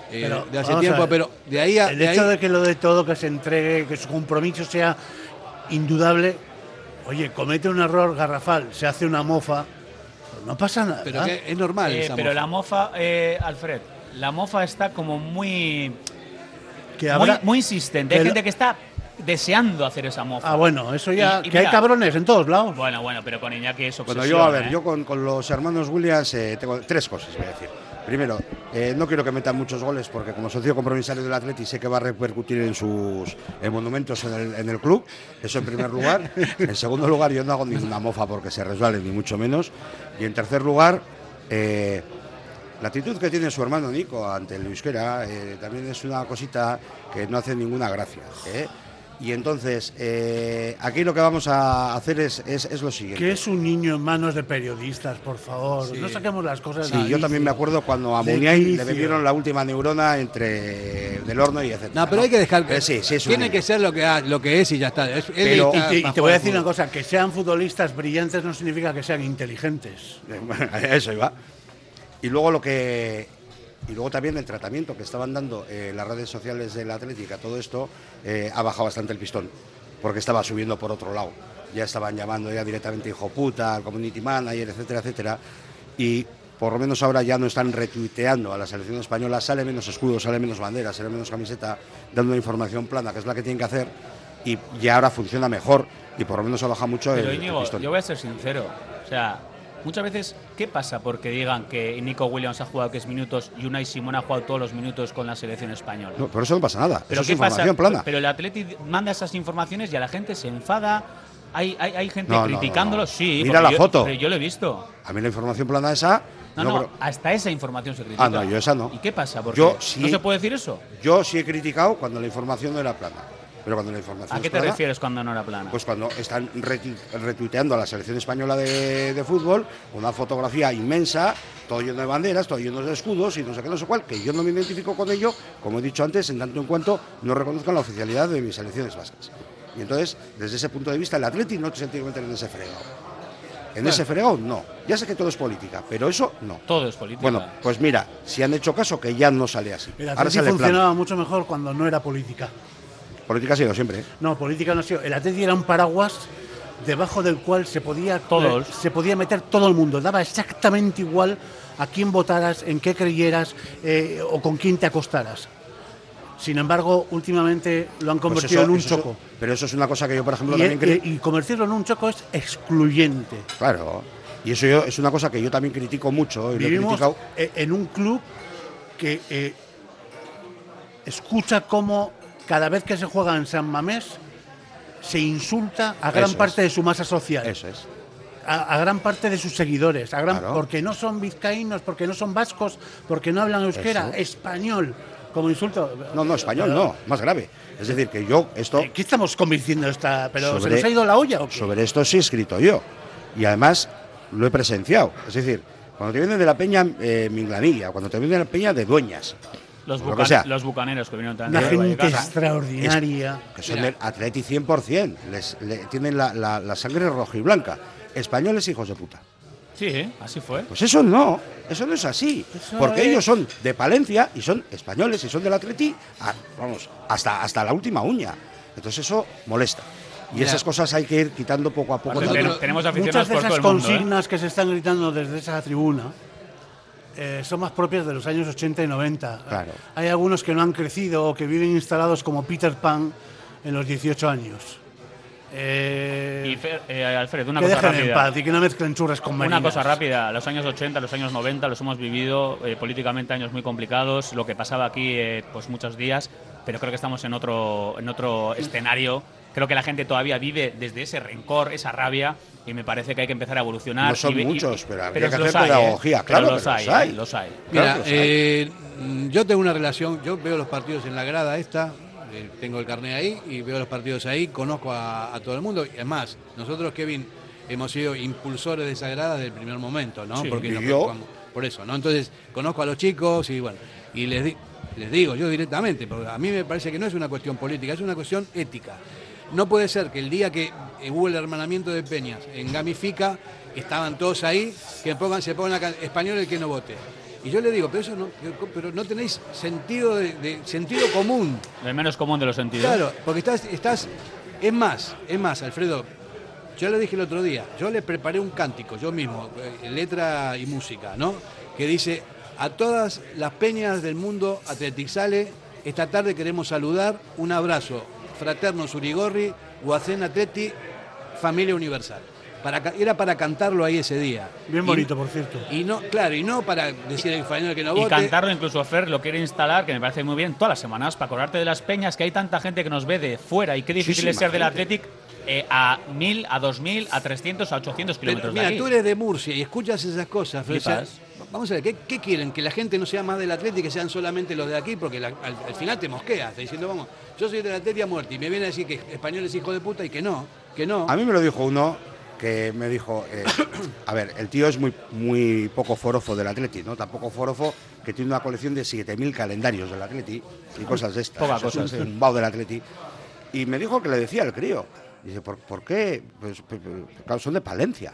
eh, Pero, de hace tiempo, ver, pero de ahí a El de hecho ahí- de que lo de todo, que se entregue, que su compromiso sea indudable. Oye, comete un error garrafal, se hace una mofa. pues no pasa nada. Pero que es normal Eh, esa pero mofa. la mofa, eh, Alfred, la mofa está como muy, Que muy, habrá- muy insistente. que Hay lo- gente que está deseando hacer esa mofa. Ah, bueno, eso ya. Y- y que hay cabrones en todos lados. Bueno, bueno, pero con Iñaki es obsesión. Bueno, yo, a ver, ¿eh? yo con, con los hermanos Williams eh, tengo tres cosas, voy a decir. Primero, eh, no quiero que metan muchos goles porque como socio compromisario del Atleti sé que va a repercutir en sus en monumentos en el, en el club, eso en primer lugar. (laughs) En segundo lugar, yo no hago ninguna mofa porque se resbale, ni mucho menos. Y en tercer lugar, eh, la actitud que tiene su hermano Nico ante el euskera eh, también es una cosita que no hace ninguna gracia. Y entonces, eh, aquí lo que vamos a hacer es, es, es lo siguiente. Que es un niño en manos de periodistas, por favor. Sí. No saquemos las cosas Sí, de yo también me acuerdo cuando a Muniain le bebieron la última neurona entre del horno y etcétera. No, pero hay que dejar Eh, sí, sí, es un tiene niño. que ser lo que, ha- lo que es y ya está. Es- él Pero- está Y te, y para te voy a decir una cosa, que sean futbolistas brillantes no significa que sean inteligentes. (laughs) Eso iba. Y luego lo que y luego también el tratamiento que estaban dando eh, las redes sociales de la Atlética, todo esto eh, ha bajado bastante el pistón, porque estaba subiendo por otro lado. Ya estaban llamando ya directamente hijo puta, al community manager, etcétera, etcétera. Y por lo menos ahora ya no están retuiteando a la selección española, sale menos escudo, sale menos bandera, sale menos camiseta, dando una información plana, que es la que tienen que hacer, y ya ahora funciona mejor y por lo menos ha bajado mucho Pero el, el Íñigo, pistón. yo voy a ser sincero. O sea, muchas veces, ¿qué pasa porque digan que Nico Williams ha jugado que es minutos y Unai Simón ha jugado todos los minutos con la selección española? No, por eso no pasa nada. Pero eso es ¿qué información pasa? plana. Pero el Atleti manda esas informaciones y a la gente se enfada. Hay, hay, hay gente No, criticándolo, no, sí. Mira la yo- foto. Pero yo lo he visto. A mí la información plana esa. No, no, no, pero- hasta esa información se critica. Ah, no, yo esa no. ¿Y qué pasa? Porque Yo sí- ¿No se puede decir eso? Yo sí he criticado cuando la información no era plana. Pero cuando la información ¿A qué es te plana, refieres cuando no era plana? Pues cuando están retu- retuiteando a la selección española de, de fútbol, una fotografía inmensa, todo lleno de banderas, todo lleno de escudos y no sé qué, no sé cuál, que yo no me identifico con ello, como he dicho antes, en tanto en cuanto no reconozcan la oficialidad de mis selecciones vascas. Y entonces, desde ese punto de vista, el Atleti no se tiene que meter en ese fregado. En Bueno. ese fregado, no. Ya sé que todo es política, pero eso no. Todo es política. Bueno, pues mira, si han hecho caso, que ya no sale así. El Ahora sale funcionaba mucho mejor cuando no era política. Política ha sido siempre. ¿eh? No, política no ha sido. El Atleti era un paraguas debajo del cual se podía, Todos. eh, se podía meter todo el mundo. Daba exactamente igual a quién votaras, en qué creyeras eh, o con quién te acostaras. Sin embargo, últimamente lo han Pues convertido eso- en un eso- choco. Pero eso es una cosa que yo, por ejemplo, Y, también creo. y- y convertirlo en un choco es excluyente. Claro. Y eso yo- es una cosa que yo también critico mucho. Y lo he Vivimos criticado. eh, en un club que eh, escucha cómo cada vez que se juega en San Mamés se insulta a gran Eso parte es. de su masa social. Eso es. a, a gran parte de sus seguidores, a gran, Claro. porque no son vizcaínos, porque no son vascos, porque no hablan euskera, Eso. español, como insulto. No, no, español no, más grave. Es decir, que yo esto... ¿Qué estamos convenciendo esta? ¿Pero se nos ha ido la olla o qué? Sobre esto sí he escrito yo. Y además lo he presenciado. Es decir, cuando te vienen de la peña eh, Minglanilla, cuando te vienen de la peña de Dueñas, Los, bucan- sea. los bucaneros que vinieron Una también de gente extraordinaria. que son del Atleti 100%, les, le- tienen la, la- la sangre roja y blanca. Españoles hijos de puta. Sí, ¿eh? así fue. Pues eso no, eso no es así. Eso porque es- ellos son de Palencia y son españoles y son del Atleti, a- vamos, hasta, hasta la última uña. Entonces eso molesta. Y Mira. esas cosas hay que ir quitando poco a poco. Tenemos aficionados Muchas de por todo esas el mundo. ¿eh? consignas que se están gritando desde esa tribuna eh, son más propias de los años 80 y 90. Claro. Hay algunos que no han crecido o que viven instalados como Peter Pan en los 18 años. Eh, Y Fer- eh, Alfred, una que cosa dejen en rápida. paz y que no mezclen churras con Una marinas. cosa rápida, los años 80, los años 90 los hemos vivido eh, políticamente años muy complicados, lo que pasaba aquí eh, pues muchos días, pero creo que estamos en otro en otro escenario. Creo que la gente todavía vive desde ese rencor, esa rabia y me parece que hay que empezar a evolucionar. No son y muchos, pero habría que hacer hay, ¿eh? pedagogía, claro, Pero los pero hay, los hay. ¿eh? los hay. Mira, Claro, los hay. eh, yo tengo una relación, yo veo los partidos en la grada esta, eh, tengo el carnet ahí y veo los partidos ahí, conozco a, a todo el mundo. Y además, nosotros, Kevin, hemos sido impulsores de esa grada desde el primer momento, ¿no? Sí. Porque Y nos preocupamos por eso, ¿no? Entonces, conozco a los chicos y bueno, y les, di- les digo yo directamente, porque a mí me parece que no es una cuestión política, es una cuestión ética. No puede ser que el día que eh, hubo el hermanamiento de Peñas en Gamifica, estaban todos ahí, que pongan, se pongan acá, español el que no vote. Y yo le digo, pero eso no, pero no tenéis sentido de, de- sentido común. El menos común de los sentidos. Claro, porque estás, estás, es más, es más, Alfredo, yo le dije el otro día, yo le preparé un cántico, yo mismo, eh, letra y música, ¿no? Que dice, a todas las peñas del mundo atletizale, esta tarde queremos saludar, un abrazo, fraterno Surigorri, Guacén Atleti, familia universal. Para, era para cantarlo ahí ese día. Bien Y- bonito, por cierto. Y no, claro, y no para decir al español que no Y vote. cantarlo incluso Fer lo quiere instalar, que me parece muy bien, todas las semanas, para acordarte de las peñas, que hay tanta gente que nos ve de fuera y qué difícil sí, es ser del. Athletic eh, a 1000, a 2000, a 300, a 800 Pero, kilómetros de mira, aquí. tú eres de Murcia y escuchas esas cosas. Flipas. Vamos a ver, ¿qué, qué quieren? Que la gente no sea más del Atlético y que sean solamente los de aquí, porque la- al, al final te mosqueas, está diciendo, vamos, yo soy del Atlético a muerte y me viene a decir que español es hijo de puta y que no, que no. A mí me lo dijo uno que me dijo, eh, a ver, el tío es muy, muy poco forofo del Atleti, ¿no? Tampoco forofo que tiene una colección de 7.000 calendarios del Atleti y cosas de estas. Poca O sea, cosa, es un zumbao del Atleti. Y me dijo que le decía al crío. Dice, ¿por, por qué? Pues, pues, pues, claro, son de Palencia.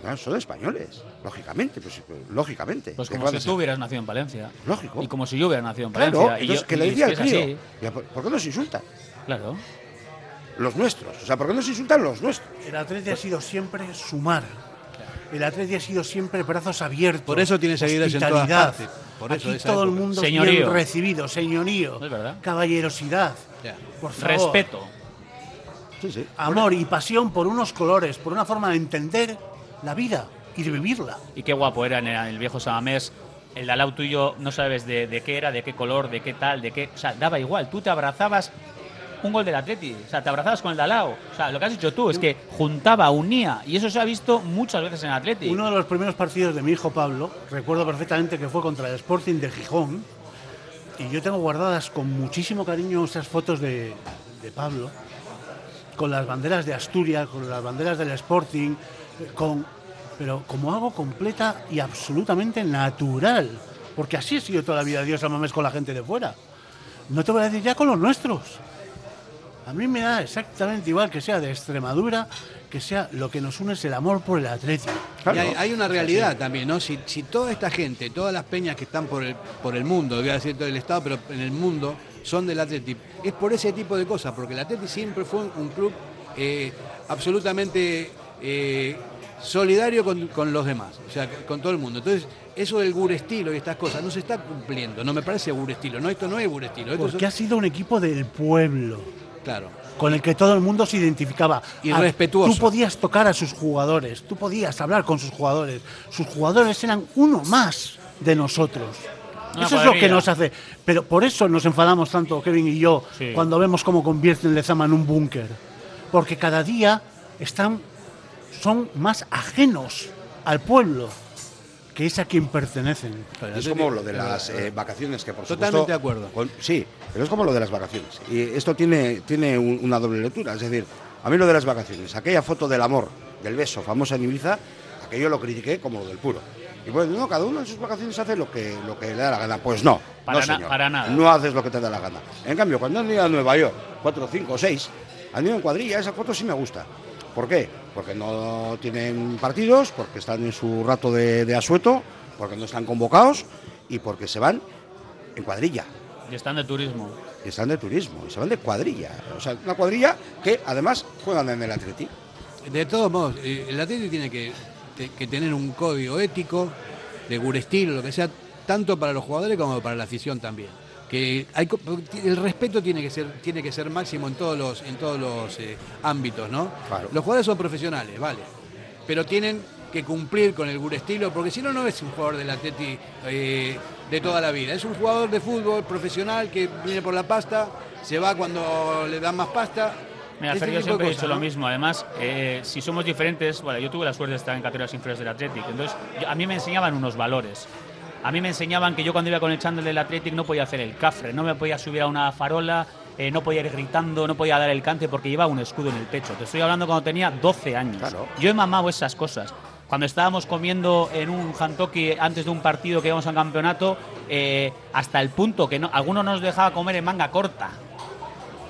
Claro, son españoles, lógicamente, pues, pues, lógicamente. Pues ¿Qué como si tú hubieras nacido en Valencia. Lógico. Y como si yo hubiera nacido en Claro, Valencia. y entonces yo- que le y al crío, ¿por, qué nos insultan? Claro. Los nuestros. O sea, ¿por qué nos insultan los nuestros? El Atleti ha sido siempre sumar. El Atleti ha sido siempre brazos abiertos. Por eso tiene seguidores en todas partes. Por eso Aquí todo el mundo Señorío. bien recibido, señorío, Es verdad. caballerosidad, Ya. por favor, Respeto. Sí, sí. amor y pasión por unos colores, por una forma de entender la vida y de vivirla. Y qué guapo era en el, viejo Samamés. El de al lado tuyo no sabes de, de qué era, de qué color, de qué tal, de qué. O sea, daba igual. Tú te abrazabas un gol del Atleti. O sea, te abrazabas con el de al lado. O sea, lo que has dicho tú es que juntaba, unía. Y eso se ha visto muchas veces en Atleti. Uno de los primeros partidos de mi hijo Pablo, recuerdo perfectamente que fue contra el Sporting de Gijón, y yo tengo guardadas con muchísimo cariño esas fotos de, de Pablo, con las banderas de Asturias, con las banderas del Sporting, con, pero como algo completa y absolutamente natural, porque así ha sido toda la vida Dios a mames con la gente de fuera. No te voy a decir ya con los nuestros. A mí me da exactamente igual que sea de Extremadura, que sea lo que nos une es el amor por el Atlético. Y hay, hay una realidad también, ¿no? Si, si toda esta gente, todas las peñas que están por el, por el mundo, voy a decir todo el Estado, pero en el mundo, son del Atleti, es por ese tipo de cosas, porque el Atleti siempre fue un, un club eh, absolutamente eh, solidario con, con los demás, o sea, con todo el mundo. Entonces, eso del Gurestilo y estas cosas no se está cumpliendo, no me parece Gurestilo, no, esto no es Gurestilo. Porque ha sido un equipo del pueblo, Claro. con el que todo el mundo se identificaba. Y Ah, respetuoso. Tú podías tocar a sus jugadores, tú podías hablar con sus jugadores. Sus jugadores eran uno más de nosotros. Una eso es lo que nos hace. Pero por eso nos enfadamos tanto, Kevin y yo, Sí. cuando vemos cómo convierten Lezama en un búnker. Porque cada día están son más ajenos al pueblo que es a quien pertenecen. Es como lo de las eh, vacaciones, que por Totalmente supuesto... de acuerdo. con- sí, pero es como lo de las vacaciones. Y esto tiene, tiene un- una doble lectura. Es decir, a mí lo de las vacaciones, aquella foto del amor, del beso famosa en Ibiza, aquello lo critiqué como lo del puro. Y bueno, no, cada uno en sus vacaciones hace lo que, lo que le da la gana. Pues no, Para no, na- señor. para nada. No haces lo que te da la gana. En cambio, cuando han ido a Nueva York, cuatro, cinco, seis, han ido en cuadrilla, esa foto sí me gusta. ¿Por qué? Porque no tienen partidos, porque están en su rato de, de asueto, porque no están convocados y porque se van en cuadrilla. Y están de turismo. Y están de turismo, y se van de cuadrilla. O sea, una cuadrilla que además juegan en el Atleti. De todos modos, eh, el Atleti tiene que, te- que tener un código ético, de gurestilo, lo que sea, tanto para los jugadores como para la afición también. Que hay, el respeto tiene que ser tiene que ser máximo en todos los en todos los eh, ámbitos, ¿no? Los jugadores son profesionales, vale, pero tienen que cumplir con el gurestilo, porque si no no es un jugador del Atleti eh, de toda la vida, es un jugador de fútbol profesional que viene por la pasta, se va cuando le dan más pasta. Mira, ese Fer, yo siempre he dicho lo mismo. Además, eh, si somos diferentes, bueno, yo tuve la suerte de estar en categorías inferiores del Athletic. Entonces, yo- a mí me enseñaban unos valores. A mí me enseñaban que yo cuando iba con el chándal del Athletic no podía hacer el cafre, no me podía subir a una farola, eh, no podía ir gritando, no podía dar el cante porque llevaba un escudo en el pecho. Te estoy hablando cuando tenía 12 años. Yo he mamado esas cosas. Cuando estábamos comiendo en un hantoki antes de un partido que íbamos al campeonato, eh, hasta el punto que no, alguno nos dejaba comer en manga corta.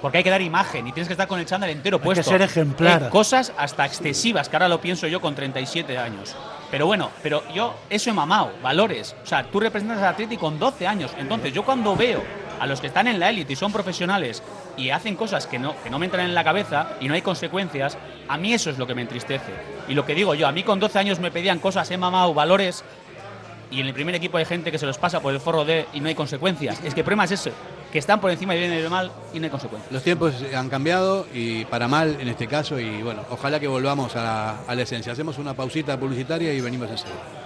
Porque hay que dar imagen y tienes que estar con el chándal entero que puesto. ser ejemplar. Eh, cosas hasta excesivas, que ahora lo pienso yo con 37 años. Pero bueno, pero yo eso he mamado, valores. O sea, tú representas al Atleti con 12 años. Entonces, yo cuando veo a los que están en la élite y son profesionales y hacen cosas que no, que no me entran en la cabeza y no hay consecuencias, a mí eso es lo que me entristece. Y lo que digo yo, a mí con 12 años me pedían cosas, he mamado valores y en el primer equipo hay gente que se los pasa por el forro de y no hay consecuencias. Es que el problema es ese, que están por encima y vienen de mal y no hay consecuencias. Los tiempos han cambiado y para mal en este caso y bueno, ojalá que volvamos a la, a la esencia. Hacemos una pausita publicitaria y venimos enseguida.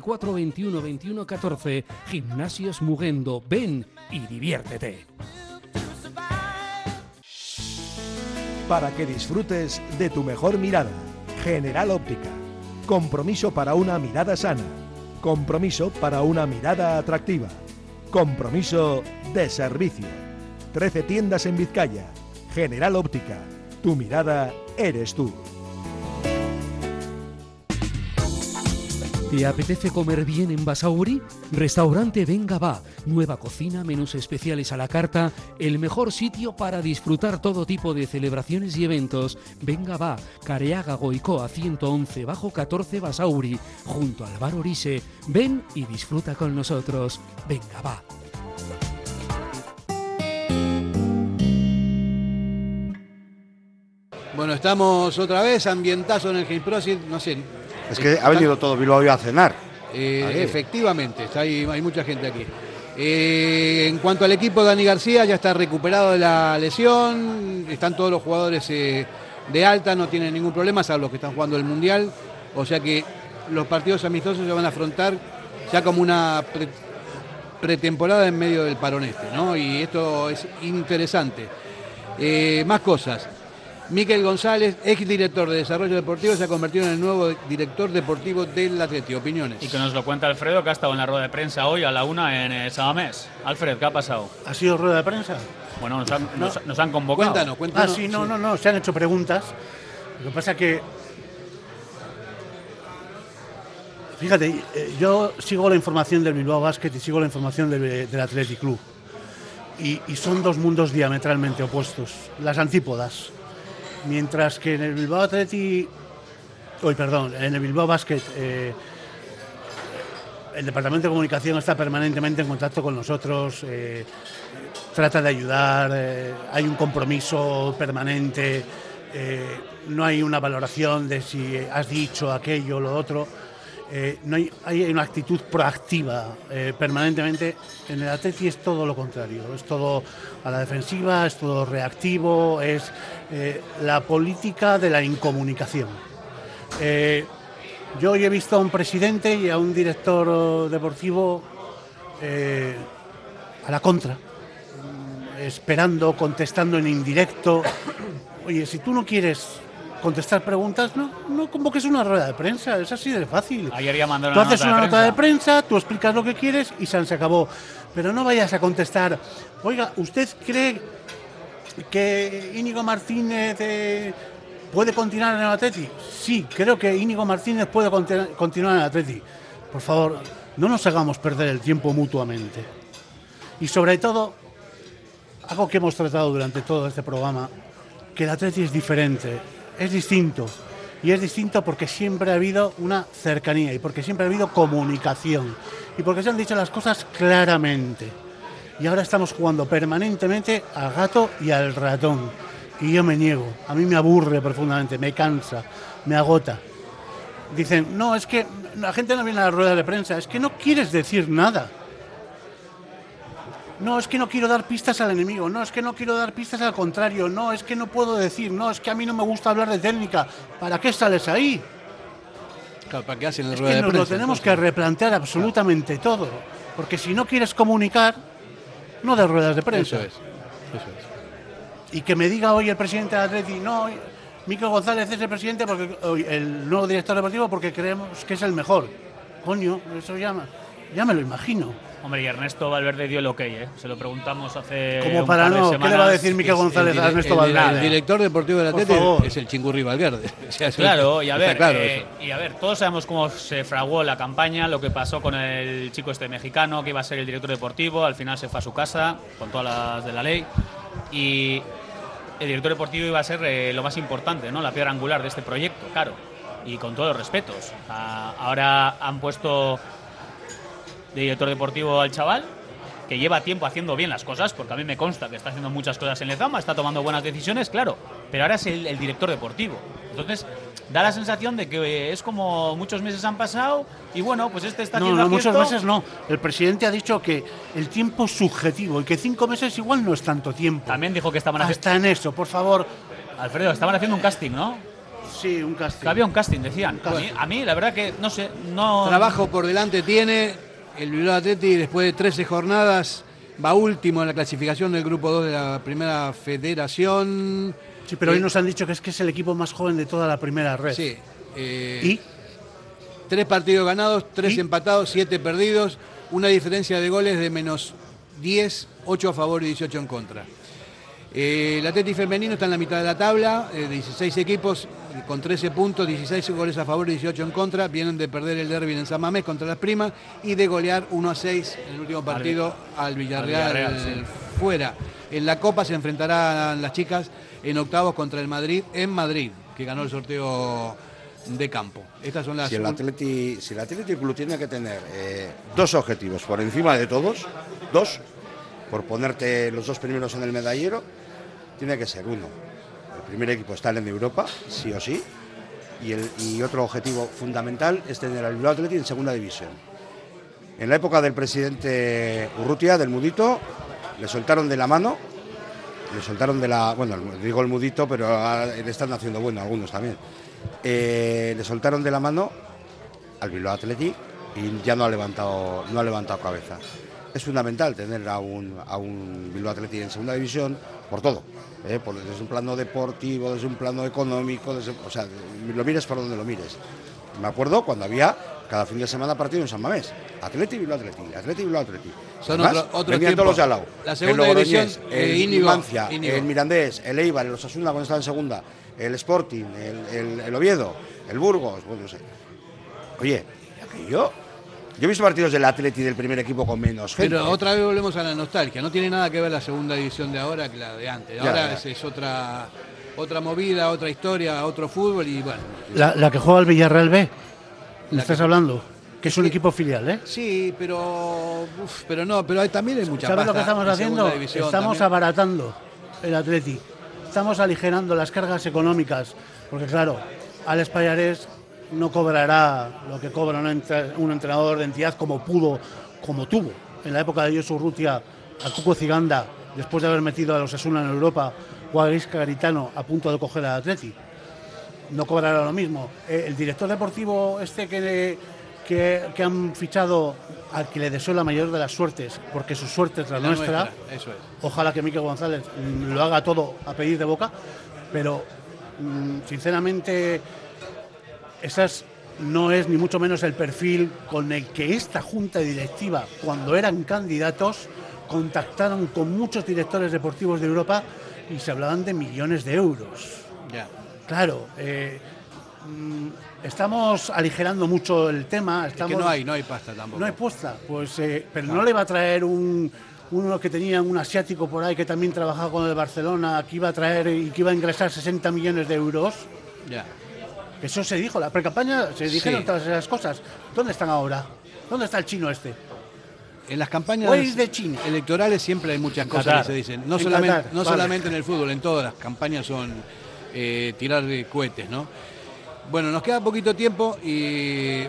944 21 21 14. Gimnasios Mugendo. Ven y diviértete. Para que disfrutes de tu mejor mirada. General Óptica. Compromiso para una mirada sana. Compromiso para una mirada atractiva. Compromiso de servicio. 13 tiendas en Vizcaya. General Óptica. Tu mirada eres tú. ¿Te apetece comer bien en Basauri? Restaurante Venga Va. Nueva cocina, menús especiales a la carta, el mejor sitio para disfrutar todo tipo de celebraciones y eventos. Venga Va, Careaga Goicoa 111 bajo 14 Basauri, junto al bar Orise. Ven y disfruta con nosotros. Venga Va. Bueno, estamos otra vez, ambientazo en el Gilprosit, no sé. Es que ha venido todo Bilbao a cenar. Eh, efectivamente, está ahí- hay mucha gente aquí. Eh, en cuanto al equipo, Dani García ya está recuperado de la lesión, están todos los jugadores eh, de alta, no tienen ningún problema, salvo los que están jugando el Mundial, o sea que los partidos amistosos se van a afrontar ya como una pre- pretemporada en medio del parón este, ¿no? Y esto es interesante. Eh, más cosas. Miquel González, ex director de Desarrollo Deportivo, se ha convertido en el nuevo director deportivo del Atleti. Opiniones. Y que nos lo cuenta Alfredo, que ha estado en la rueda de prensa hoy a la una en eh, Samamés. Alfred, ¿qué ha pasado? ¿Ha sido rueda de prensa? Bueno, nos han, nos- nos han convocado. Ah, sí, no, no, no, se han hecho preguntas. Lo que pasa que. Fíjate, eh, yo sigo la información del Bilbao Basket y sigo la información del, del Athletic Club. Y, y son dos mundos diametralmente opuestos, las antípodas. Mientras que en el Bilbao Athletic. Hoy, perdón, en el Bilbao Basket. eh, el departamento de comunicación está permanentemente en contacto con nosotros, eh, trata de ayudar, eh, hay un compromiso permanente, no hay una valoración de si has dicho aquello o lo otro, eh, no hay, una actitud proactiva eh, permanentemente. En el Atleti es todo lo contrario, es todo a la defensiva, es todo reactivo, es eh, la política de la incomunicación. Yo hoy he visto a un presidente y a un director deportivo a la contra, esperando, contestando en indirecto. Oye, si tú no quieres contestar preguntas, no, no convoques una rueda de prensa, es así de fácil. Ayer ya mandaron Tú haces una de nota de prensa. prensa, tú explicas lo que quieres y se acabó. Pero no vayas a contestar, oiga, ¿usted cree que Íñigo Martínez eh, puede continuar en el Atleti? Sí, creo que Íñigo Martínez puede conti- continuar en el Atleti. Por favor, no nos hagamos perder el tiempo mutuamente. Y sobre todo, algo que hemos tratado durante todo este programa, que el Atleti es diferente, es distinto. Y es distinto porque siempre ha habido una cercanía y porque siempre ha habido comunicación y porque se han dicho las cosas claramente. Y ahora estamos jugando permanentemente al gato y al ratón. Y yo me niego. A mí me aburre profundamente, me cansa, me agota. Dicen, no, es que la gente no viene a la rueda de prensa, es que no quieres decir nada. No, es que no quiero dar pistas al enemigo, no, es que no quiero dar pistas al contrario, no, es que no puedo decir, no, es que a mí no me gusta hablar de técnica. ¿Para qué sales ahí? Claro, ¿Para qué hacen la Es rueda que de nos lo prensa? tenemos entonces? que replantear absolutamente todo. Porque si no quieres comunicar, no des ruedas de prensa. Eso es. Eso es. Y que me diga hoy el presidente de Atleti, no, Miquel González es el presidente, porque el nuevo director deportivo, porque creemos que es el mejor. Coño, eso ya me lo imagino. Hombre, y Ernesto Valverde dio el ok, ¿eh? Se lo preguntamos hace. Como un para par de no, ¿qué le va a decir Miquel González a Ernesto el- Valverde? El director deportivo del Por Atleti favor. es el Chingurri Valverde. (laughs) O sea, eso Claro, y a ver, claro eh, y a ver, todos sabemos cómo se fraguó la campaña, lo que pasó con el chico este mexicano que iba a ser el director deportivo, al final se fue a su casa con todas las de la ley y el director deportivo iba a ser eh, lo más importante, ¿no? La piedra angular de este proyecto, claro, y con todos los respetos. Ah, ahora han puesto de director deportivo al chaval que lleva tiempo haciendo bien las cosas, porque a mí me consta que está haciendo muchas cosas en Lezama, está tomando buenas decisiones, claro, pero ahora es el, el director deportivo. Entonces, da la sensación de que eh, es como muchos meses han pasado y bueno, pues este está No, haciendo no, aquí muchos esto. meses no. El presidente ha dicho que el tiempo es subjetivo y que cinco meses igual no es tanto tiempo. También dijo que estaban haciendo... Hasta en eso, por favor. Alfredo, estaban haciendo un casting, ¿no? Sí, un casting. Que había un casting, decían. A, mí, a mí, la verdad que, no sé, no... Trabajo por delante tiene el Bilbao Atleti después de 13 jornadas. Va último en la clasificación del grupo 2 de la primera federación. Sí, pero hoy Eh, nos han dicho que es que es el equipo más joven de toda la primera red. Sí. eh, ¿Y? Tres partidos ganados, tres ¿Y? empatados, siete perdidos. Una diferencia de goles de menos 10, 8 a favor y 18 en contra. Eh, el Atleti femenino está en la mitad de la tabla, eh, 16 equipos con 13 puntos, 16 goles a favor y 18 en contra. Vienen de perder el derby en San Mamés contra las primas y de golear 1 a 6 en el último partido al Villarreal, Villarreal, sí. fuera. En la Copa se enfrentarán las chicas en octavos contra el Madrid en Madrid, que ganó el sorteo de campo. Estas son las Si el Atleti, si el Athletic Club tiene que tener eh, dos objetivos por encima de todos, dos, por ponerte los dos primeros en el medallero, tiene que ser uno. Primer equipo está en Europa, sí o sí, y, otro objetivo fundamental es tener al Bilbao Athletic en segunda división. En la época del presidente Urrutia, del Mudito, le soltaron de la mano, le soltaron de la. Bueno, digo el Mudito, pero le están haciendo bueno algunos también. Eh, le soltaron de la mano al Bilbao Athletic y ya no ha levantado, no ha levantado cabeza. Es fundamental tener a un, a un Bilbao Athletic en segunda división por todo, ¿eh? por, desde un plano deportivo, desde un plano económico, desde- o sea, lo mires por donde lo mires. Me acuerdo cuando había cada fin de semana partido en San Mamés. Atleti, Bilbao Atleti, Atleti, Bilbao Atleti. Son Además, otro- venían todos los de al lado. La el segunda Logroñés, división, eh, el Íñigo, Numancia, Íñigo. el Mirandés, el Eibar, el Osasuna cuando estaba en segunda, el Sporting, el, el- el Oviedo, el Burgos, bueno, no sé. Oye, aquello... Yo he visto partidos del Atleti del primer equipo con menos gente. Pero otra vez volvemos a la nostalgia. No tiene nada que ver la segunda división de ahora que la de antes. Ahora ya. Es, es otra otra movida, otra historia, otro fútbol y bueno. La, la que juega el Villarreal B, ¿me estás que- hablando? Que es un equipo filial, ¿eh? Sí, pero uf, pero no, pero hay, también hay mucha ¿Sabes lo que estamos en haciendo? Estamos también. abaratando el Atleti. Estamos aligerando las cargas económicas. Porque claro, Alex Payares no cobrará lo que cobra un, entre- un entrenador de entidad como pudo, como tuvo. En la época de Josu Urrutia, a Cuco Ciganda, después de haber metido a los Asuna en Europa, o a Garitano a punto de coger al Atleti. No cobrará lo mismo. Eh, el director deportivo este que, que, que han fichado, al que le deseo la mayor de las suertes, porque su suerte es la, La nuestra. nuestra, eso es. Ojalá que Miquel González mm, lo haga todo a pedir de boca, pero mm, sinceramente esas no es ni mucho menos el perfil con el que esta junta directiva, cuando eran candidatos, contactaron con muchos directores deportivos de Europa y se hablaban de millones de euros. Claro, eh, mm, estamos aligerando mucho el tema. Es que no hay, no hay pasta tampoco. no hay puesta, pues, eh, pero no. le va a traer un uno que tenía un asiático por ahí que también trabajaba con el Barcelona, que iba a traer y que iba a ingresar 60 millones de euros. Ya. Eso se dijo, la pre-campaña se dijeron Sí. todas esas cosas. ¿Dónde están ahora? ¿Dónde está el chino este? En las campañas de China. electorales siempre hay muchas cosas Qatar. que se dicen. No, En solamente, Qatar, no vale. solamente en el fútbol, en todas las campañas son eh, tirar de cohetes, ¿no? Bueno, nos queda poquito tiempo y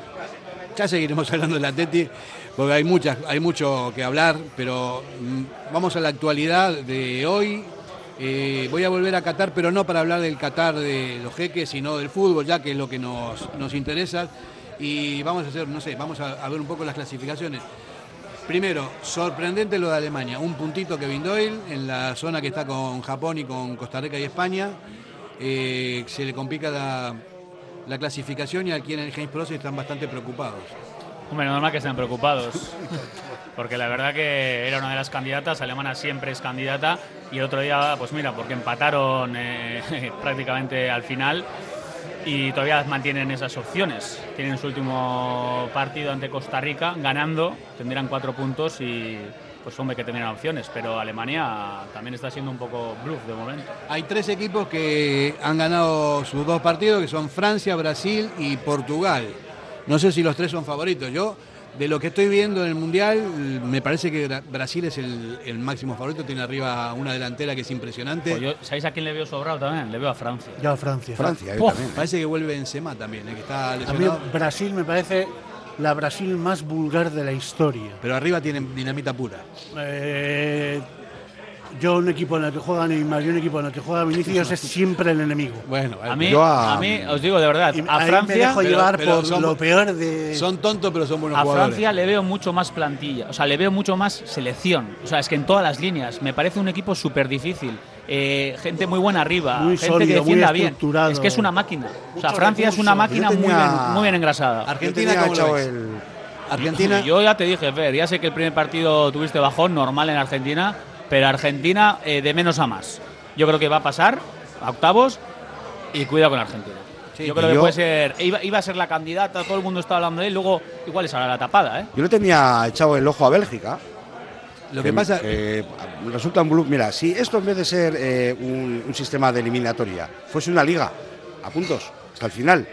ya seguiremos (laughs) hablando de la Teti, porque hay muchas, hay mucho que hablar, pero mm, vamos a la actualidad de hoy. Eh, voy a volver a Qatar, pero no para hablar del Qatar de los jeques, sino del fútbol, ya que es lo que nos, nos interesa. Y vamos a hacer, no sé, vamos a, a ver un poco las clasificaciones. Primero, sorprendente lo de Alemania. Un puntito Kevin Doyle en la zona que está con Japón y con Costa Rica y España. Eh, se le complica la, la clasificación y aquí en el James Pro están bastante preocupados. Hombre, normal que estén preocupados. (laughs) Porque la verdad que era una de las candidatas, Alemana siempre es candidata. Y el otro día, pues mira, porque empataron eh, (laughs) prácticamente al final y todavía mantienen esas opciones. Tienen su último partido ante Costa Rica, ganando, tendrán cuatro puntos y pues hombre que tendrán opciones. Pero Alemania también está siendo un poco bluff de momento. Hay tres equipos que han ganado sus dos partidos, que son Francia, Brasil y Portugal. No sé si los tres son favoritos. Yo, de lo que estoy viendo en el Mundial, me parece que Bra- Brasil es el, el máximo favorito. Tiene arriba una delantera que es impresionante. Pues yo, ¿Sabéis a quién le veo sobrado también? Le veo a Francia. Ya Francia. Francia, yo Puf, también. Parece que vuelve Benzema también, eh, que está A mí. Brasil me parece la Brasil más vulgar de la historia. Pero arriba tienen dinamita pura. Eh, yo un equipo en el que juega Neymar y un equipo en el que juega Vinicius es siempre el enemigo. Bueno, A mí, Yo a- a mí, os digo de verdad, a ahí me Francia... dejo llevar pero por son- lo peor de... son tontos, pero son buenos A jugadores. Francia le veo mucho más plantilla, o sea, le veo mucho más selección. O sea, es que en todas las líneas me parece un equipo súper difícil. Eh, gente muy buena arriba, Muy gente sólido, que defienda muy bien. Es que es una máquina. O sea, Francia es una máquina muy, bien, muy bien engrasada. Argentina, ¿cómo lo echado ves? el- Argentina. Yo ya te dije, Fer, ya sé que el primer partido tuviste bajón, normal en Argentina, pero Argentina eh, de menos a más. Yo creo que va a pasar a octavos y cuidado con Argentina. Sí, yo creo que yo- puede ser. Iba, iba a ser la candidata, todo el mundo está hablando de él, luego igual es ahora la tapada, ¿eh? Yo le tenía echado el ojo a Bélgica. Lo que pasa, resulta un bluff. Mira, si esto en vez de ser eh, un, un sistema de eliminatoria fuese una liga a puntos hasta el final,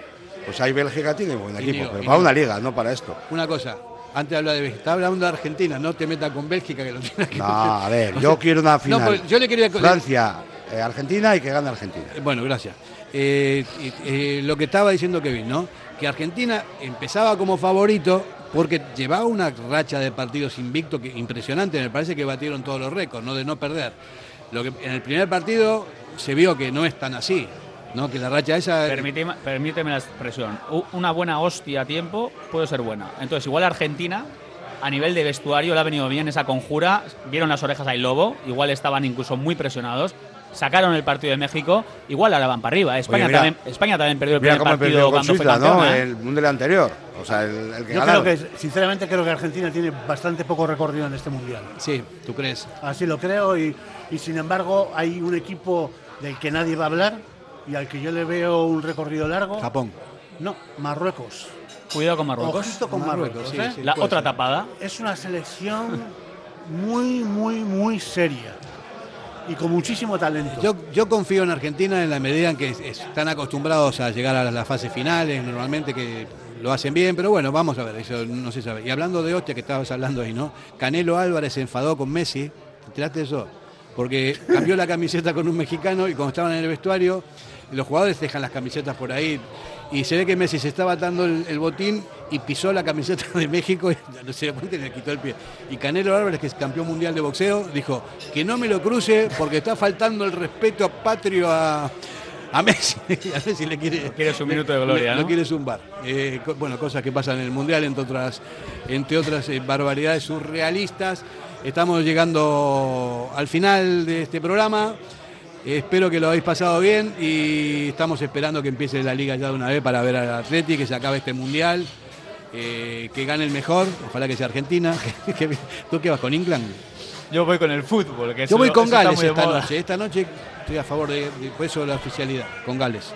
pues ahí Bélgica tiene buen equipo, pero para una liga, no para esto. una cosa. Antes de hablar de Bélgica, está hablando de Argentina, no te metas con Bélgica que lo tienes que (laughs) No, a ver, yo quiero una final. No, pues yo le quería Francia, eh, Argentina y que gane Argentina. Eh, Bueno, gracias. Eh, eh, lo que estaba diciendo Kevin, ¿no? Que Argentina empezaba como favorito porque llevaba una racha de partidos invicto que impresionante. Me parece que batieron todos los récords, ¿no? De no perder. Lo que en el primer partido se vio que no es tan así, ¿no? Que la racha esa. Permíteme, permíteme la expresión. Una buena hostia a tiempo puede ser buena. Entonces, igual Argentina, a nivel de vestuario, le ha venido bien esa conjura. Vieron las orejas al lobo, igual estaban incluso muy presionados. Sacaron el partido de México, igual ahora van para arriba. España, mira- también, España también perdió el Mira primer cómo partido perdió con cuando fue Suiza, ¿no? ¿eh? El mundial anterior. O sea, el, el que Yo ganaron. creo que, sinceramente, creo que Argentina tiene bastante poco recorrido en este mundial. Sí, ¿tú crees? Así lo creo y, y sin embargo hay un equipo del que nadie va a hablar y al que yo le veo un recorrido largo. Japón. No, Marruecos. Cuidado con Marruecos. Ojito con Marruecos. sí, ¿eh? sí, La otra ser. tapada. Es una selección muy, muy, muy seria y con muchísimo talento. Yo, yo confío en Argentina en la medida en que es- están acostumbrados a llegar a las fases finales, normalmente que lo hacen bien, pero bueno, vamos a ver, eso no se sabe. Y hablando de hostia que estabas hablando ahí, ¿no? Canelo Álvarez se enfadó con Messi, ¿te enteraste de eso? Porque cambió la camiseta con un mexicano y cuando estaban en el vestuario, los jugadores dejan las camisetas por ahí y se ve que Messi se estaba atando el, el botín y pisó la camiseta de México y no se cuenta y le quitó el pie. Y Canelo Álvarez, que es campeón mundial de boxeo, dijo que no me lo cruce porque está faltando el respeto patrio a, a Messi. (laughs) a Messi le quiere, Quiere su minuto de gloria, ¿no? Quiere zumbar. Eh, co- bueno, cosas que pasan en el mundial, entre otras, entre otras eh, barbaridades surrealistas. Estamos llegando al final de este programa. Espero que lo habéis pasado bien y estamos esperando que empiece la liga ya de una vez para ver al Atleti, que se acabe este mundial, eh, que gane el mejor, ojalá que sea Argentina. (laughs) ¿Tú qué vas con England? Yo voy con el fútbol. Que Yo voy con Gales esta moda. noche. Esta noche estoy a favor de, de- por eso la oficialidad, con Gales.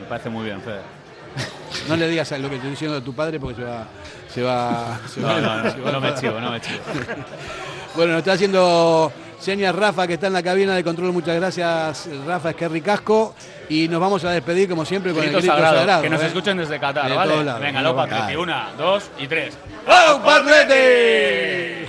Me parece muy bien, Fede. (laughs) No le digas lo que estoy diciendo a tu padre porque se va. Se va, se No, va- no, no, se va no me chivo, no me chivo. (laughs) Bueno, nos está haciendo señas Rafa, que está en la cabina de control. Muchas gracias, Rafa Esquerri Casco. Y nos vamos a despedir, como siempre, con Grito el grito sagrado, sagrado. que nos ¿eh? escuchen desde Qatar, De ¿vale? lados. Venga, lo Vamos. Patriotti. Una, dos y tres. ¡Oh, Patriotti!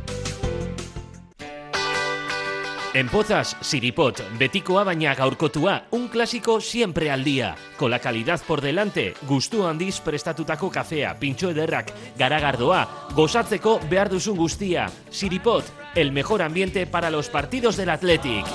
En Pozas, Siripot, betikoa baina gaurkotua, un clásico siempre al día. Con la calidad por delante, gustu handiz prestatutako kafea, pintxo ederrak, garagardoa, gozatzeko behar duzun guztia. Siripot, el mejor ambiente para los partidos del Athletic.